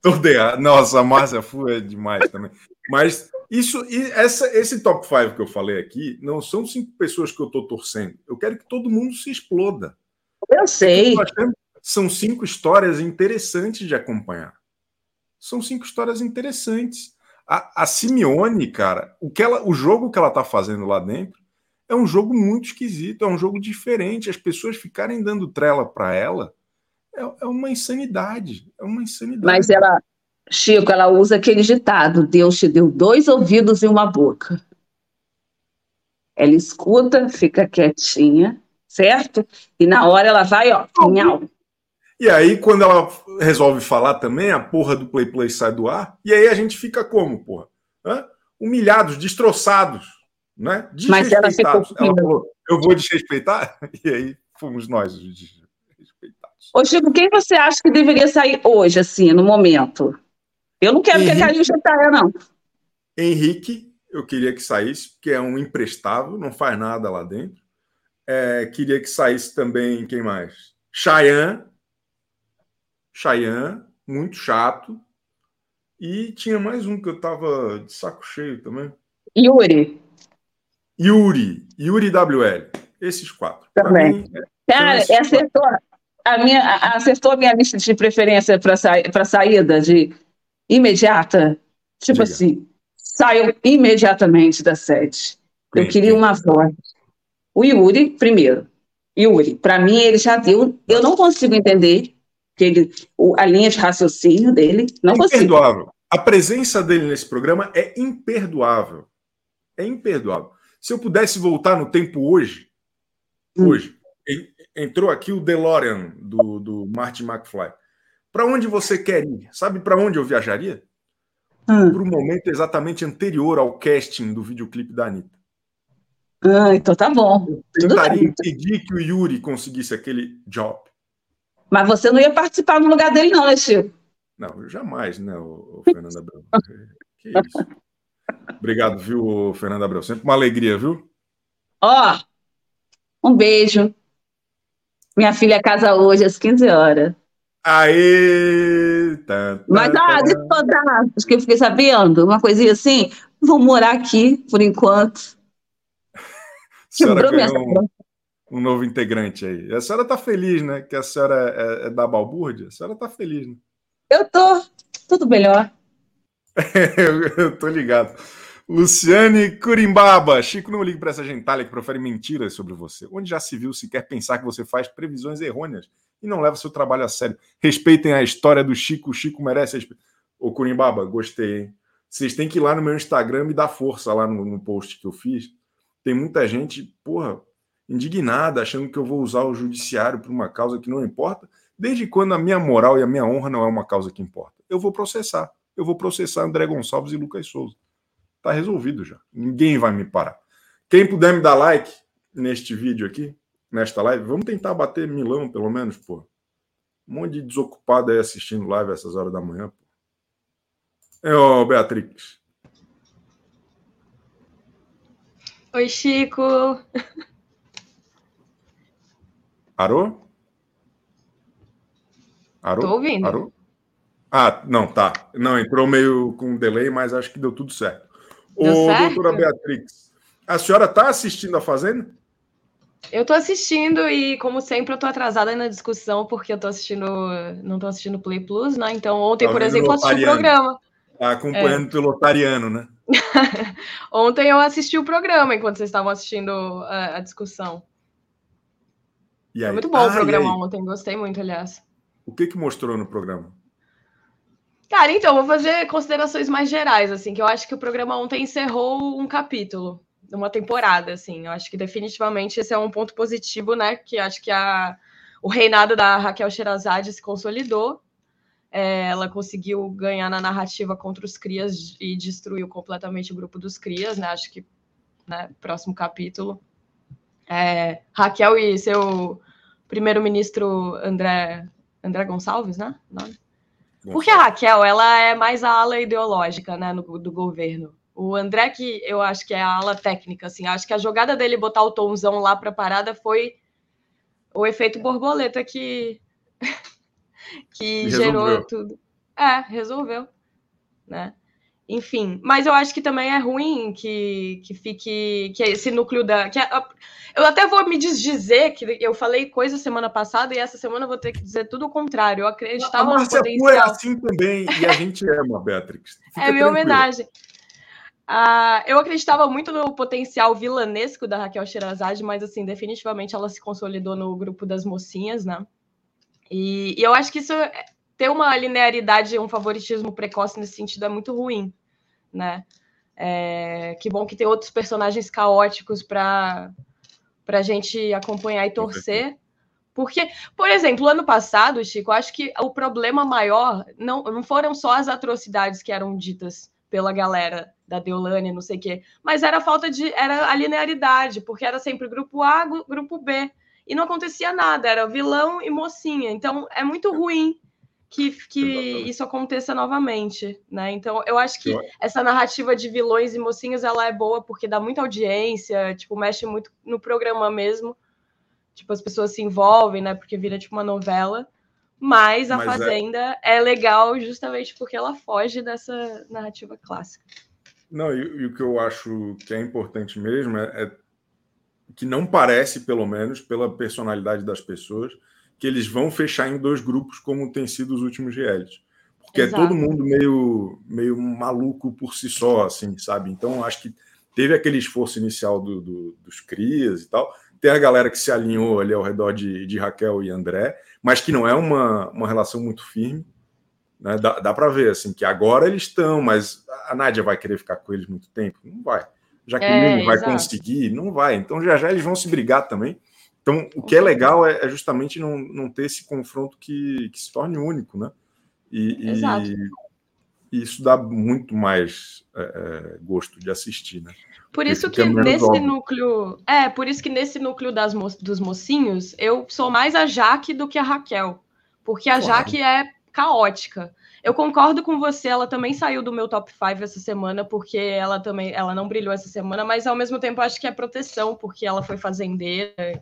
Tordear. Nossa, a Márcia Fu é demais também. Mas isso, e essa, esse top 5 que eu falei aqui, não são cinco pessoas que eu estou torcendo. Eu quero que todo mundo se exploda. Eu sei. São cinco histórias interessantes de acompanhar. São cinco histórias interessantes. A, a Simeone, cara, o, que ela, o jogo que ela está fazendo lá dentro é um jogo muito esquisito, é um jogo diferente. As pessoas ficarem dando trela para ela é, é, uma insanidade. É uma insanidade. Mas ela, Chico, ela usa aquele ditado: Deus te deu dois ouvidos e uma boca. Ela escuta, fica quietinha, certo? E na hora ela vai, ó, nhau. E aí, quando ela resolve falar também, a porra do Play Play sai do ar, e aí a gente fica como, porra? Hã? Humilhados, destroçados né? Mas ela ficou. Ela falou, eu vou desrespeitar? E aí fomos nós os desrespeitados. Ô, Chico, quem você acha que deveria sair hoje, assim, no momento? Eu não quero Henrique, que a Cariúcha saia, não. Henrique, eu queria que saísse, porque é um imprestável, não faz nada lá dentro. É, queria que saísse também, quem mais? Cheyenne. Cheyenne, muito chato. E tinha mais um que eu tava de saco cheio também. Yuri. Yuri, Yuri WL. Esses quatro. Também. Mim, é, Cara, acertou a, minha, acertou a minha lista de preferência para sa, saída de imediata. Tipo Diga. assim, saiu imediatamente da sede. Eu queria uma voz. O Yuri, primeiro. Yuri, para mim, ele já deu. Eu não consigo entender que ele, a linha de raciocínio dele. Não é imperdoável. Consigo. A presença dele nesse programa é imperdoável. É imperdoável. Se eu pudesse voltar no tempo hoje, hum. hoje, entrou aqui o DeLorean do, do Martin McFly. Para onde você quer ir? Sabe para onde eu viajaria? Hum. Para o momento exatamente anterior ao casting do videoclipe da Anitta. Ah, então tá bom. Eu tentaria impedir que o Yuri conseguisse aquele job. Mas você não ia participar no lugar dele, não, né, Chico? Não, jamais, né, o, o Fernando Abreu? que isso. Obrigado, viu, Fernando Abreu? Sempre uma alegria, viu? Ó, um beijo. Minha filha casa hoje às 15 horas. Aê! Tá, tá, Mas, ah, deixa eu contar, acho que eu fiquei sabendo, uma coisinha assim. Vou morar aqui por enquanto. Quebrou minha um, um novo integrante aí. A senhora tá feliz, né? Que a senhora é, é da balbúrdia. A senhora tá feliz, né? Eu tô. Tudo melhor. eu, tô ligado. Luciane Curimbaba. Chico, não ligue para essa gentalha que profere mentiras sobre você. Onde já se viu sequer pensar que você faz previsões errôneas e não leva seu trabalho a sério. Respeitem a história do Chico. O Chico merece respeito. Ô, Curimbaba, gostei, hein? Vocês têm que ir lá no meu Instagram e dar força lá no, no post que eu fiz. Tem muita gente, porra, indignada, achando que eu vou usar o judiciário para uma causa que não importa. Desde quando a minha moral e a minha honra não é uma causa que importa? Eu vou processar. Eu vou processar André Gonçalves e Lucas Souza. Tá resolvido já. Ninguém vai me parar. Quem puder me dar like neste vídeo aqui, nesta live, vamos tentar bater milão, pelo menos, pô. Um monte de desocupado aí assistindo live essas horas da manhã, pô. É, ô, Beatrix. Oi, Chico. Parou? Parou? Tô ouvindo. Parou? Ah, não, tá. Não, entrou meio com delay, mas acho que deu tudo certo. Deu Ô, certo? doutora Beatrix, a senhora está assistindo a Fazenda? Eu tô assistindo e, como sempre, eu tô atrasada na discussão porque eu tô assistindo, não tô assistindo Play Plus, né? Então, ontem, Tá por exemplo, eu assisti o Lotariano. programa. Tá acompanhando pelo Otariano, né? Ontem eu assisti o programa enquanto vocês estavam assistindo a, a discussão. E aí? Foi muito bom Ah, o programa ontem, gostei muito, aliás. O que que mostrou no programa? Cara, então, vou fazer considerações mais gerais, assim, que eu acho que o programa ontem encerrou um capítulo, uma temporada, assim. Eu acho que definitivamente esse é um ponto positivo, né? Que acho que a, o reinado da Raquel Sherazade se consolidou. É, ela conseguiu ganhar na narrativa contra os Crias e destruiu completamente o grupo dos Crias, né? Acho que, né, próximo capítulo. É, Raquel e seu primeiro-ministro André, André Gonçalves, né? Nome? Porque a Raquel, ela é mais a ala ideológica, né, no- do governo. O André, que eu acho que é a ala técnica, assim, acho que a jogada dele botar o tomzão lá pra parada foi o efeito borboleta que, que gerou tudo. É, resolveu, né? Enfim, mas eu acho que também é ruim que, que fique que esse núcleo da. Que a- eu até vou me desdizer que eu falei coisa semana passada e essa semana eu vou ter que dizer tudo o contrário. Eu A acreditava no Márcia é potencial. assim também, e a gente ama, Beatrix. Fica É minha homenagem. Ah, eu acreditava muito no potencial vilanesco da Raquel Sherazade, mas assim, definitivamente ela se consolidou no grupo das mocinhas, né? E, e eu acho que isso é- ter uma linearidade, um favoritismo precoce nesse sentido é muito ruim, né? É, que bom que tem outros personagens caóticos para para a gente acompanhar e torcer. Porque, por exemplo, ano passado, Chico, acho que o problema maior não, não foram só as atrocidades que eram ditas pela galera da Deolane, não sei o quê, mas era a falta de. era a linearidade, porque era sempre grupo A, gru- grupo B. E não acontecia nada, era vilão e mocinha. Então é muito ruim que, que isso aconteça novamente, né? Então eu acho que essa narrativa de vilões e mocinhas ela é boa porque dá muita audiência, tipo, mexe muito no programa mesmo. Tipo, as pessoas se envolvem, né? Porque vira tipo uma novela. Mas a Mas é- Fazenda é... legal justamente porque ela foge dessa narrativa clássica. Não, e, e o que eu acho que é importante mesmo é, é que não parece, pelo menos, pela personalidade das pessoas, que eles vão fechar em dois grupos como tem sido os últimos realities. Porque Exato. é todo mundo meio, meio maluco por si só, assim, sabe? Então, acho que teve aquele esforço inicial do, do- dos Crias e tal. Tem a galera que se alinhou ali ao redor de, de Raquel e André, mas que não é uma, uma relação muito firme. Né? Dá, dá para ver assim que agora eles estão, mas a Nádia vai querer ficar com eles muito tempo? Não vai. Jaqueline É, vai exato. conseguir? Não vai. Então já já eles vão se brigar também. Então o que é legal é, é justamente não, não ter esse confronto que, que se torne único, né? E, e- Exato. e isso dá muito mais é, é gosto de assistir, né? Por isso que nesse óbvio. núcleo. É, por isso que nesse núcleo das mo dos mocinhos, eu sou mais a Jaque do que a Raquel. Porque a claro. Jaque é caótica. Eu concordo com você, ela também saiu do meu top 5 essa semana, porque ela também ela não brilhou essa semana, mas ao mesmo tempo acho que é proteção, porque ela foi fazendeira,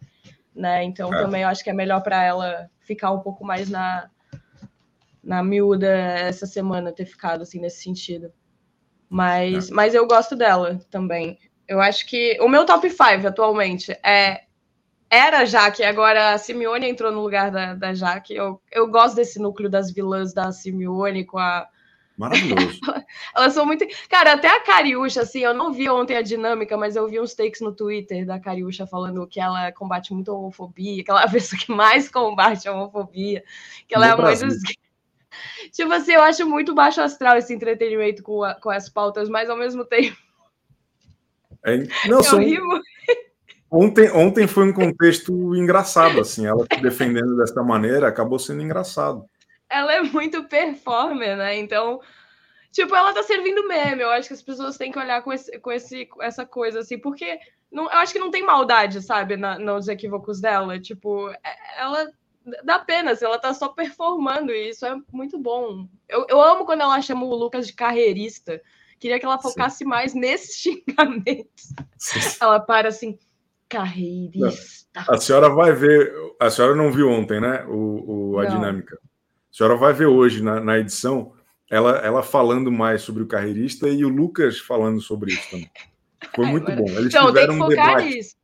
né? Então é. também eu acho que é melhor para ela ficar um pouco mais na, na miúda essa semana, ter ficado assim nesse sentido. Mas, é. mas eu gosto dela também. Eu acho que o meu top 5 atualmente é era Jaque, agora a Simeone entrou no lugar da, da Jaque. Eu, eu gosto desse núcleo das vilãs da Simeone com a. Maravilhoso. Elas são muito. Cara, até a Cariúcha, assim, eu não vi ontem a dinâmica, mas eu vi uns takes no Twitter da Cariúcha falando que ela combate muito a homofobia, que ela é a pessoa que mais combate a homofobia, que ela no é Brasil. muito. Tipo assim, eu acho muito baixo astral esse entretenimento com, a, com as pautas, mas ao mesmo tempo. É, não, eu são, Ontem, ontem foi um contexto engraçado, assim, ela defendendo dessa maneira acabou sendo engraçado. Ela é muito performer, né? Então, tipo, ela tá servindo meme. Eu acho que as pessoas têm que olhar com, esse, com esse, essa coisa, assim, porque não, eu acho que não tem maldade, sabe, na, nos equívocos dela. Tipo, é, ela dá pena, assim, ela tá só performando e isso é muito bom. Eu, eu amo quando ela chama o Lucas de carreirista. Queria que ela focasse Sim. mais nesses xingamentos. Sim. Ela para assim, Carreirista. A senhora vai ver. A senhora não viu ontem, né? O, o a não. dinâmica. A senhora vai ver hoje na, na, edição ela, ela falando mais sobre o carreirista e o Lucas falando sobre isso também. Foi muito Ai, bom. Eles então, tiveram um debate. Nisso.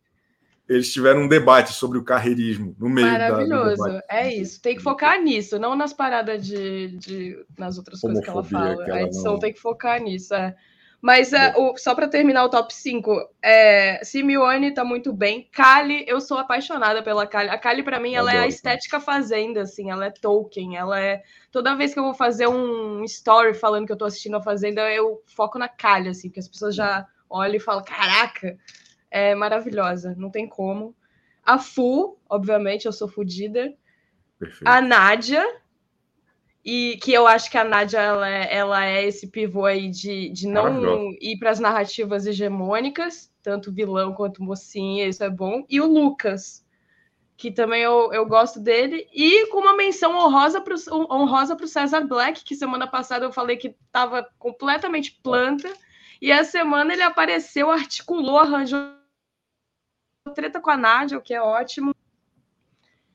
Eles tiveram um debate sobre o carreirismo no meio Maravilhoso. Da, é isso. Tem que focar nisso, não nas paradas de, de nas outras Homofobia, coisas que ela fala. Que ela a edição não... tem que focar nisso. É. Mas é, o, só para terminar o top 5, é, Simeone tá muito bem. Kali, eu sou apaixonada pela Kali. A Kali, para mim, ela é a estética fazenda, assim, ela é Tolkien, ela é. Toda vez que eu vou fazer um story falando que eu tô assistindo a Fazenda, eu foco na Kali, assim, que as pessoas já olham e falam: caraca, é maravilhosa, não tem como. A Fu, obviamente, eu sou fodida. A Nádia, e que eu acho que a Nádia ela é, ela é esse pivô aí de, de não ir para as narrativas hegemônicas, tanto vilão quanto mocinha, isso é bom. E o Lucas, que também eu, eu gosto dele, e com uma menção honrosa para honrosa o César Black, que semana passada eu falei que estava completamente planta, e essa semana ele apareceu, articulou, arranjou treta com a Nádia, o que é ótimo.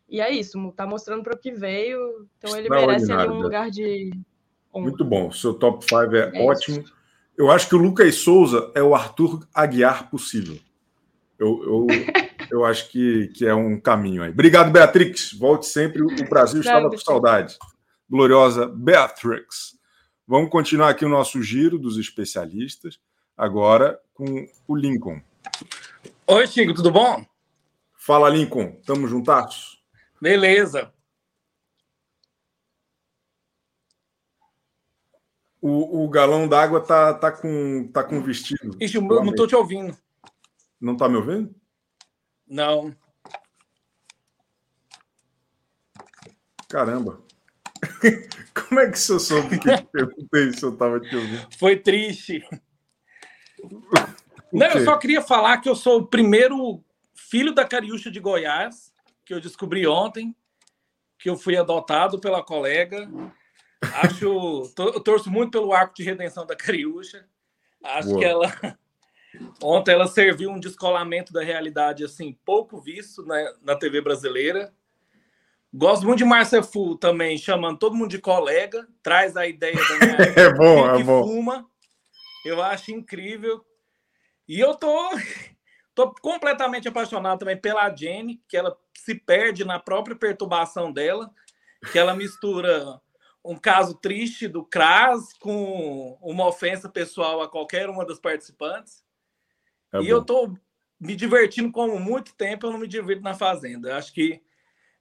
E é isso, tá mostrando para o que veio, então ele merece ali um lugar de. Muito bom, seu top 5 é, é ótimo. Isso. Eu acho que o Lucas Souza é o Arthur Aguiar possível. Eu, eu, eu acho que, que é um caminho aí. Obrigado, Beatrix. Volte sempre. O Brasil estava com saudade. Gloriosa Beatrix. Vamos continuar aqui o nosso giro dos especialistas, agora com o Lincoln. Oi, Chico, tudo bom? Fala, Lincoln. Estamos juntados? Beleza. O, o galão d'água tá, tá, com, tá com vestido. Ixi, não estou te ouvindo. Não está me ouvindo? Não. Caramba. Como é que senhor soube que eu perguntei se eu estava te ouvindo? Foi triste. Não, eu só queria falar que eu sou o primeiro filho da Cariúcha de Goiás que eu descobri ontem, que eu fui adotado pela colega. Acho, eu torço muito pelo arco de redenção da Cariúcha. Acho Boa. que ela ontem ela serviu um descolamento da realidade assim pouco visto na, na TV brasileira. Gosto muito de Márcia Fu também, chamando todo mundo de colega, traz a ideia da minha é bom, é bom. fuma. Eu acho incrível. E eu tô Tô completamente apaixonado também pela Jenny, que ela se perde na própria perturbação dela, que ela mistura um caso triste do CRAS com uma ofensa pessoal a qualquer uma das participantes. É e bom. eu tô me divertindo como muito tempo eu não me divirto na Fazenda. Acho que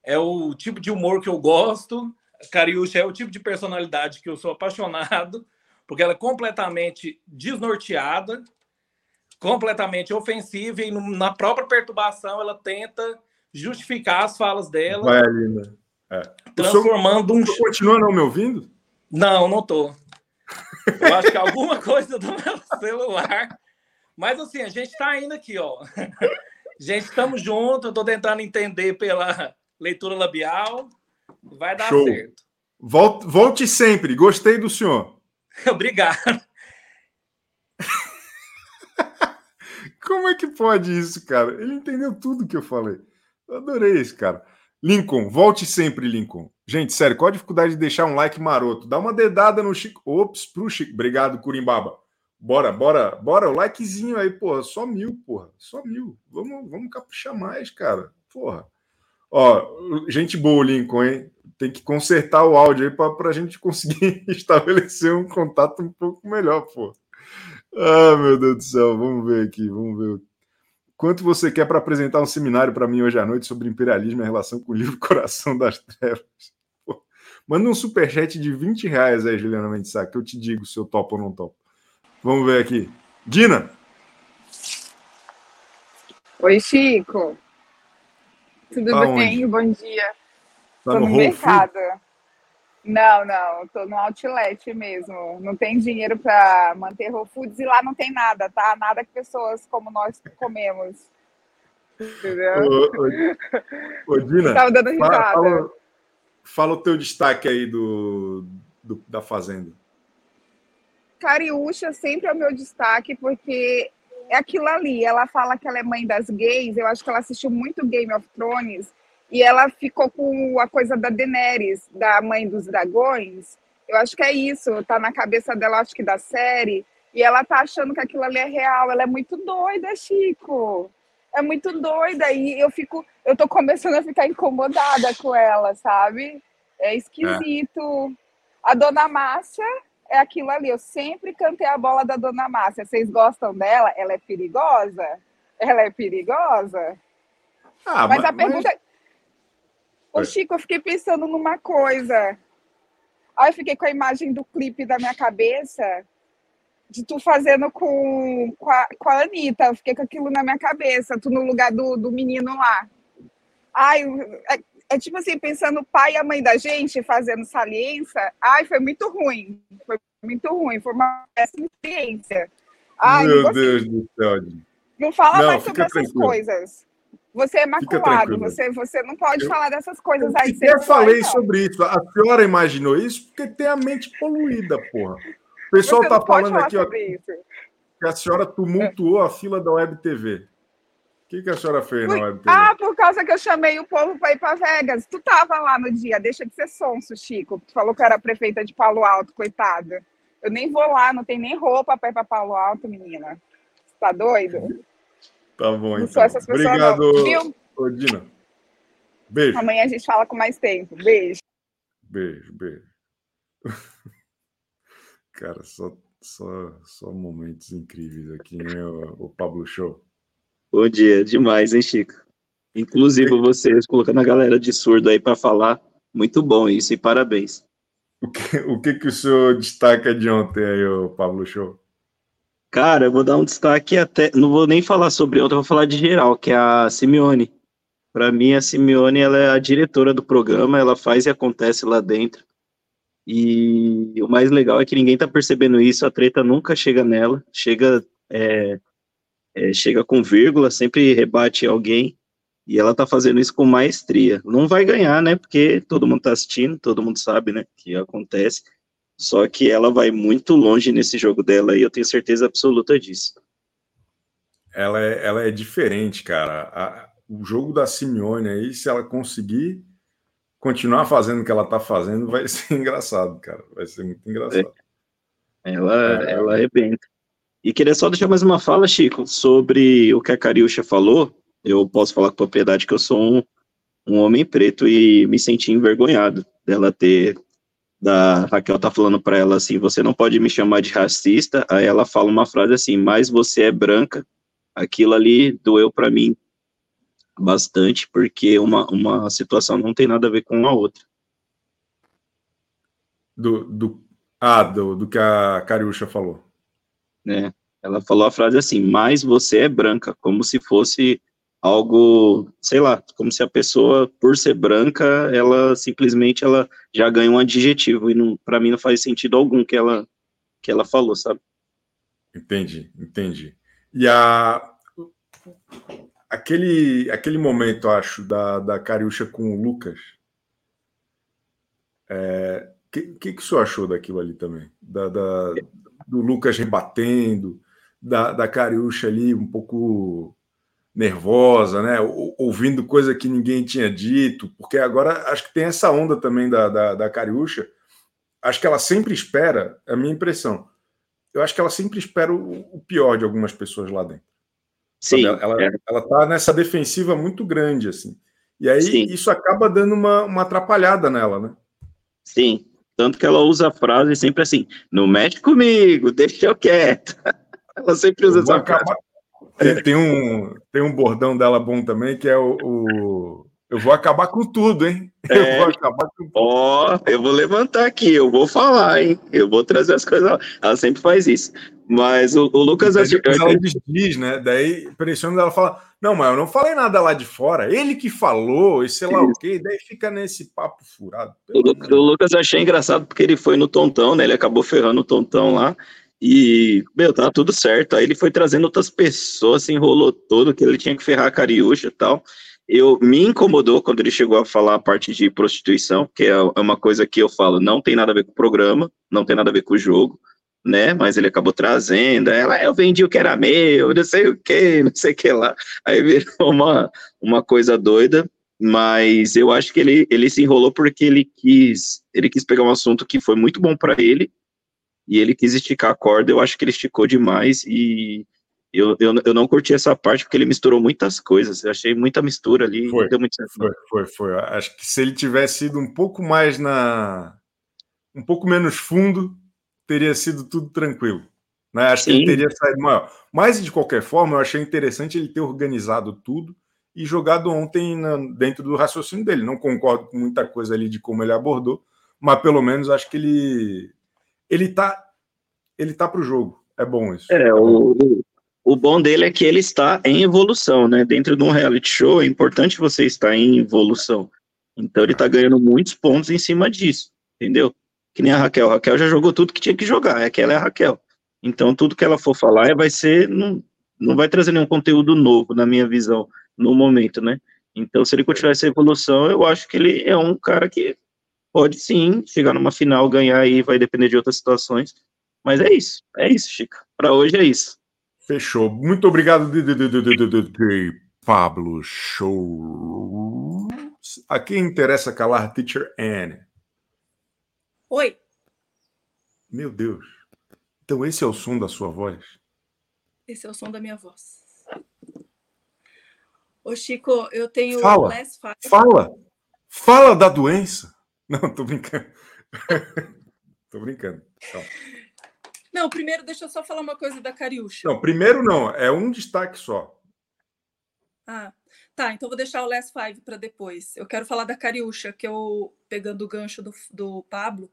é o tipo de humor que eu gosto. Cariúcha é o tipo de personalidade que eu sou apaixonado, porque ela é completamente desnorteada, completamente ofensiva e na própria perturbação ela tenta justificar as falas dela. Vai ali, né? É. Transformando um. Você continua não me ouvindo? Não, não tô. Eu acho que alguma coisa do meu celular. Mas assim, a gente está indo aqui, ó. Gente, estamos juntos. Eu estou tentando entender pela leitura labial. Vai dar Show. certo. Volte, volte sempre. Gostei do senhor. Obrigado. Como é que pode isso, cara? Ele entendeu tudo que eu falei. Eu adorei esse cara. Lincoln, volte sempre, Lincoln. Gente, sério, qual a dificuldade de deixar um like maroto? Dá uma dedada no Chico. Ops, pro Chico. Obrigado, Curimbaba. Bora, bora, bora. O likezinho aí, porra. Só mil, porra. Só mil. Vamos, vamos caprichar mais, cara. Porra. Ó, gente boa, Lincoln, hein? Tem que consertar o áudio aí para a gente conseguir estabelecer um contato um pouco melhor, pô. Ah, meu Deus do céu. Vamos ver aqui, vamos ver Quanto você quer para apresentar um seminário para mim hoje à noite sobre imperialismo e relação com o livro Coração das Trevas? Pô, manda um superchat de 20 reais aí, Juliana Mendesá, que eu te digo se eu topo ou não topo. Vamos ver aqui. Dina! Oi, Chico. Tudo tá bem? Onde? Bom dia. Tá Tô no, no mercado. Food? Não, não, tô no outlet mesmo. Não tem dinheiro para manter Whole Foods e lá não tem nada, tá? Nada que pessoas como nós comemos. Entendeu? Ô, ô, ô Dina, Tava dando risada. Fala, fala, fala, o teu destaque aí do, do, da Fazenda. Cariúcha sempre é o meu destaque, porque é aquilo ali. Ela fala que ela é mãe das gays. Eu acho que ela assistiu muito Game of Thrones e ela ficou com a coisa da Daenerys, da mãe dos dragões. Eu acho que é isso, tá na cabeça dela, acho que da série. E ela tá achando que aquilo ali é real. Ela é muito doida, Chico. É muito doida. E eu fico, eu tô começando a ficar incomodada com ela, sabe? É esquisito. É. A dona Márcia é aquilo ali. Eu sempre cantei a bola da dona Márcia. Vocês gostam dela? Ela é perigosa? Ela é perigosa? Ah, mas, mas, a pergunta. Mas... Ô, Chico, eu fiquei pensando numa coisa. Aí eu fiquei com a imagem do clipe da minha cabeça, de tu fazendo com, com, a, com a Anitta. Eu fiquei com aquilo na minha cabeça, tu no lugar do, do menino lá. Ai, é, é tipo assim, pensando o pai e a mãe da gente fazendo saliência. Ai, foi muito ruim. Foi muito ruim. Foi uma péssima experiência. Ai, Meu Deus do céu. Não fala não, mais sobre essas tranquilo. coisas. Você é maculado, você, você não pode eu, falar dessas coisas eu aí. Eu falei não. sobre isso. A senhora imaginou isso porque tem a mente poluída, porra. O pessoal está falando aqui ó, que a senhora tumultuou a fila da Web TV. O que, que a senhora fez na Web TV? Ah, por causa que eu chamei o povo para ir para Vegas. Tu estava lá no dia, deixa de ser sonso, Chico. Tu falou que era prefeita de Palo Alto, coitada. Eu nem vou lá, não tem nem roupa para ir para Palo Alto, menina. Você tá doido? Tá bom, então. pessoas, Obrigado, Odina. Beijo. Amanhã a gente fala com mais tempo. Beijo. Beijo, beijo. Cara, só, só, só momentos incríveis aqui, né, o, o Pablo Show. Bom dia, demais, hein, Chico? Inclusive vocês colocando a galera de surdo aí para falar. Muito bom isso e parabéns. O que, o que, que o senhor destaca de ontem aí, o Pablo Show? Cara, eu vou dar um destaque até. Não vou nem falar sobre outra, vou falar de geral, que é a Simeone. Para mim, a Simeone ela é a diretora do programa, ela faz e acontece lá dentro. E o mais legal é que ninguém tá percebendo isso, a treta nunca chega nela, chega, é, é, chega com vírgula, sempre rebate alguém, e ela tá fazendo isso com maestria. Não vai ganhar, né? Porque todo mundo tá assistindo, todo mundo sabe, né? Que acontece só que ela vai muito longe nesse jogo dela e eu tenho certeza absoluta disso. Ela é, ela é diferente, cara. A, o jogo da Simeone aí, se ela conseguir continuar fazendo o que ela tá fazendo, vai ser engraçado, cara. Vai ser muito engraçado. É. Ela, é. ela arrebenta. E queria só deixar mais uma fala, Chico, sobre o que a Cariúcha falou. Eu posso falar com propriedade que eu sou um, um homem preto e me senti envergonhado dela ter da Raquel tá falando para ela assim, você não pode me chamar de racista, aí ela fala uma frase assim, mas você é branca, aquilo ali doeu para mim bastante, porque uma, uma situação não tem nada a ver com a outra. Do, do, ah, do, do que a Cariúcha falou. É, ela falou a frase assim, mas você é branca, como se fosse algo, sei lá, como se a pessoa, por ser branca, ela simplesmente ela já ganha um adjetivo e para mim não faz sentido algum que ela que ela falou, sabe? Entendi, entendi. E a aquele aquele momento, acho, da, da Cariúcha com o Lucas. É, que, que, que o senhor achou daquilo ali também? Da, da do Lucas rebatendo, da, da Cariúcha ali um pouco nervosa, né? Ouvindo coisa que ninguém tinha dito, porque agora acho que tem essa onda também da, da, da Cariúcha. Acho que ela sempre espera, é a minha impressão. Eu acho que ela sempre espera o, o pior de algumas pessoas lá dentro. Sim. Ela, é. ela tá nessa defensiva muito grande, assim. E aí Sim. isso acaba dando uma, uma atrapalhada nela, né? Sim. Tanto que ela usa a frase sempre assim: não mexe comigo, deixa eu quieto. Ela sempre usa Eu essa frase. Tem, tem um, tem um bordão dela bom também, que é o, o- Eu vou acabar com tudo, hein? Eu É. vou acabar com tudo. Ó, eu vou levantar aqui, eu vou falar, hein? Eu vou trazer as coisas. Ela sempre faz isso. Mas o, o Lucas. Aí depois eu- ela desdiz, né? Daí pressiona ela fala: Não, mas eu não falei nada lá de fora. Ele que falou, e sei lá o quê. Daí fica nesse papo furado. O, Lu- o Lucas eu achei engraçado porque ele foi no Tontão, né? Ele acabou ferrando o Tontão lá. E, meu, tava tudo certo. Aí ele foi trazendo outras pessoas, se enrolou todo, que ele tinha que ferrar a Cariúcha e tal. Eu me incomodou quando ele chegou a falar a parte de prostituição, que é é uma coisa que eu falo, não tem nada a ver com o programa, não tem nada a ver com o jogo, né? Mas ele acabou trazendo. Ela, eu vendi o que era meu, não sei o que, não sei o que lá. Aí virou uma, uma coisa doida mas eu acho que ele, ele se enrolou porque ele quis ele quis pegar um assunto que foi muito bom para ele e ele quis esticar a corda. Eu acho que ele esticou demais e eu, eu, eu não curti essa parte porque ele misturou muitas coisas. Eu achei muita mistura ali. e Foi, deu muito certo. Foi, foi, foi. Acho que se ele tivesse ido um pouco mais na. um pouco menos fundo, teria sido tudo tranquilo. Né? Acho que Sim. ele teria saído maior. Mas, de qualquer forma, eu achei interessante ele ter organizado tudo e jogado ontem na- dentro do raciocínio dele. Não concordo com muita coisa ali de como ele abordou, mas pelo menos acho que ele. Ele tá. Ele tá pro jogo. É bom isso. É, o, o bom dele é que ele está em evolução, né? Dentro de um reality show é importante você estar em evolução. Então ele está ganhando muitos pontos em cima disso, entendeu? Que nem a Raquel. A Raquel já jogou tudo que tinha que jogar, é que ela é a Raquel. Então tudo que ela for falar vai ser. Não, não vai trazer nenhum conteúdo novo, na minha visão, no momento, né? Então, se ele continuar essa evolução, eu acho que ele é um cara que pode sim chegar numa final, ganhar aí, vai depender de outras situações. Mas é isso, é isso, Chico. Para hoje é isso. Fechou. Muito obrigado, de, de, de, de, de, de, de, Pablo Show. A quem interessa calar, Teacher Anne? Oi. Meu Deus. Então esse é o som da sua voz? Esse é o som da minha voz. Ô, Chico, eu tenho Fala. Fala! Fala da doença! Não, tô brincando. tô brincando. Calma. Não, primeiro deixa eu só falar uma coisa da Cariúcha. Não, primeiro não, é um destaque só. Ah, tá. Então vou deixar o Last Five para depois. Eu quero falar da Cariúcha, que eu, pegando o gancho do, do Pablo,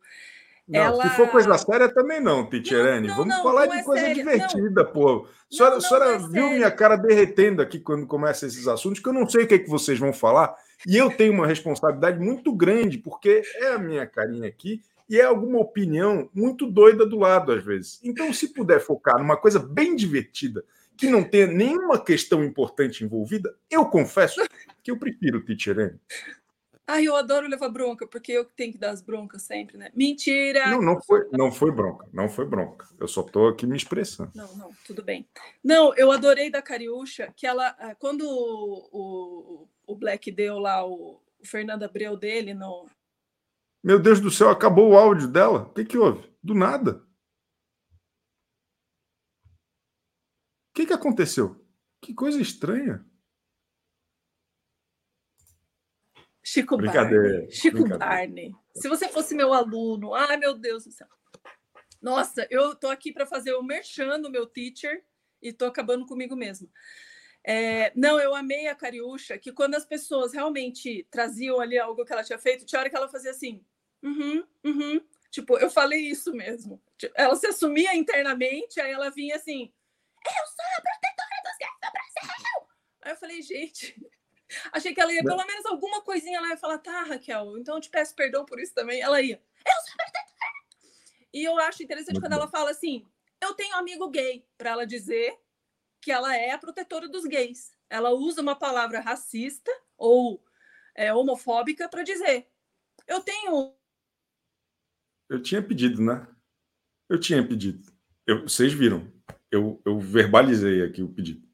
Não, ela. Se for coisa séria, também não, não, Vamos não, falar não de é coisa séria, divertida, pô. A senhora, Não, a senhora não é viu séria. minha cara derretendo aqui quando começa esses assuntos, que eu não sei o que, é que vocês vão falar. E eu tenho uma responsabilidade muito grande, porque é a minha carinha aqui e é alguma opinião muito doida do lado, às vezes. Então, se puder focar numa coisa bem divertida, que não tenha nenhuma questão importante envolvida, eu confesso que eu prefiro o Anne. Ai, eu adoro levar bronca, porque eu que tenho que dar as broncas sempre, né? Mentira! Não, não foi, não foi bronca, não foi bronca. Eu só estou aqui me expressando. Não, não, tudo bem. Não, eu adorei da Cariúcha que ela, ah, quando o, o, o Black deu lá o, o Fernando Abreu dele no. Meu Deus do céu, acabou o áudio dela. O que, que houve? Do nada. O que, que aconteceu? Que coisa estranha. Chico Brincadeira, Barney. Chico brincadeira. Barney. Se você fosse meu aluno, ai meu Deus do céu. Nossa, eu tô aqui para fazer o merchan no meu teacher e tô acabando comigo mesmo. É, não, eu amei a Cariúcha, que quando as pessoas realmente traziam ali algo que ela tinha feito, tinha hora que ela fazia assim, uhum, uhum. Tipo, eu falei isso mesmo. Ela se assumia internamente, aí ela vinha assim, eu sou a protetora dos gays do Brasil! Aí eu falei, gente, achei que ela ia pelo menos alguma coisinha lá e falar, tá, Raquel, então eu te peço perdão por isso também. Ela ia, eu sou! E eu acho interessante Muito quando bom. ela fala assim: eu tenho amigo gay, para ela dizer que ela é a protetora dos gays. Ela usa uma palavra racista ou é, homofóbica para dizer: eu tenho. Eu tinha pedido, né? Eu tinha pedido. Eu, vocês viram. Eu, eu verbalizei aqui o pedido.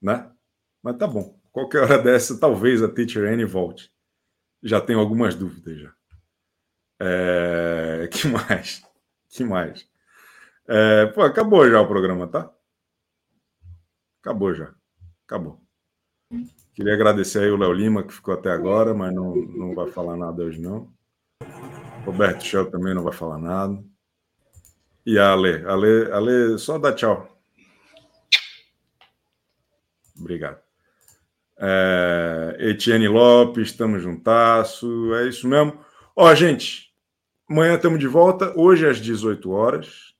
Né? Mas tá bom. Qualquer hora dessa, talvez a Teacher Anne volte. Já tenho algumas dúvidas já. É... Que mais? Que mais? É... Pô, acabou já o programa, tá? Acabou já. Acabou. Queria agradecer aí o Léo Lima, que ficou até agora, mas não, não vai falar nada hoje, não. Roberto Shell também não vai falar nada. E a Ale. Ale, Ale só dá tchau. Obrigado. É, Etienne Lopes, estamos juntasso. É isso mesmo. Ó, gente, amanhã estamos de volta. Hoje às 18 horas.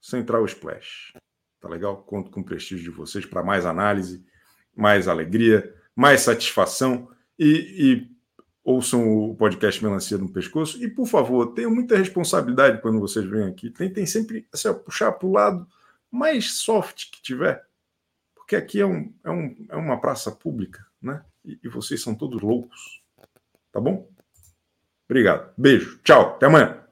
Central Splash. Tá legal? Conto com o prestígio de vocês para mais análise, mais alegria, mais satisfação. E, e ouçam o podcast Melancia no Pescoço. E, por favor, tenham muita responsabilidade quando vocês vêm aqui. Tentem sempre assim, puxar para o lado mais soft que tiver. Porque aqui é, um, é, um, é uma praça pública, né? E, e vocês são todos loucos. Tá bom? Obrigado. Beijo. Tchau. Até amanhã.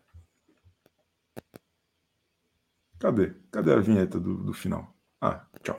Cadê? Cadê a vinheta do, do final? Ah, tchau.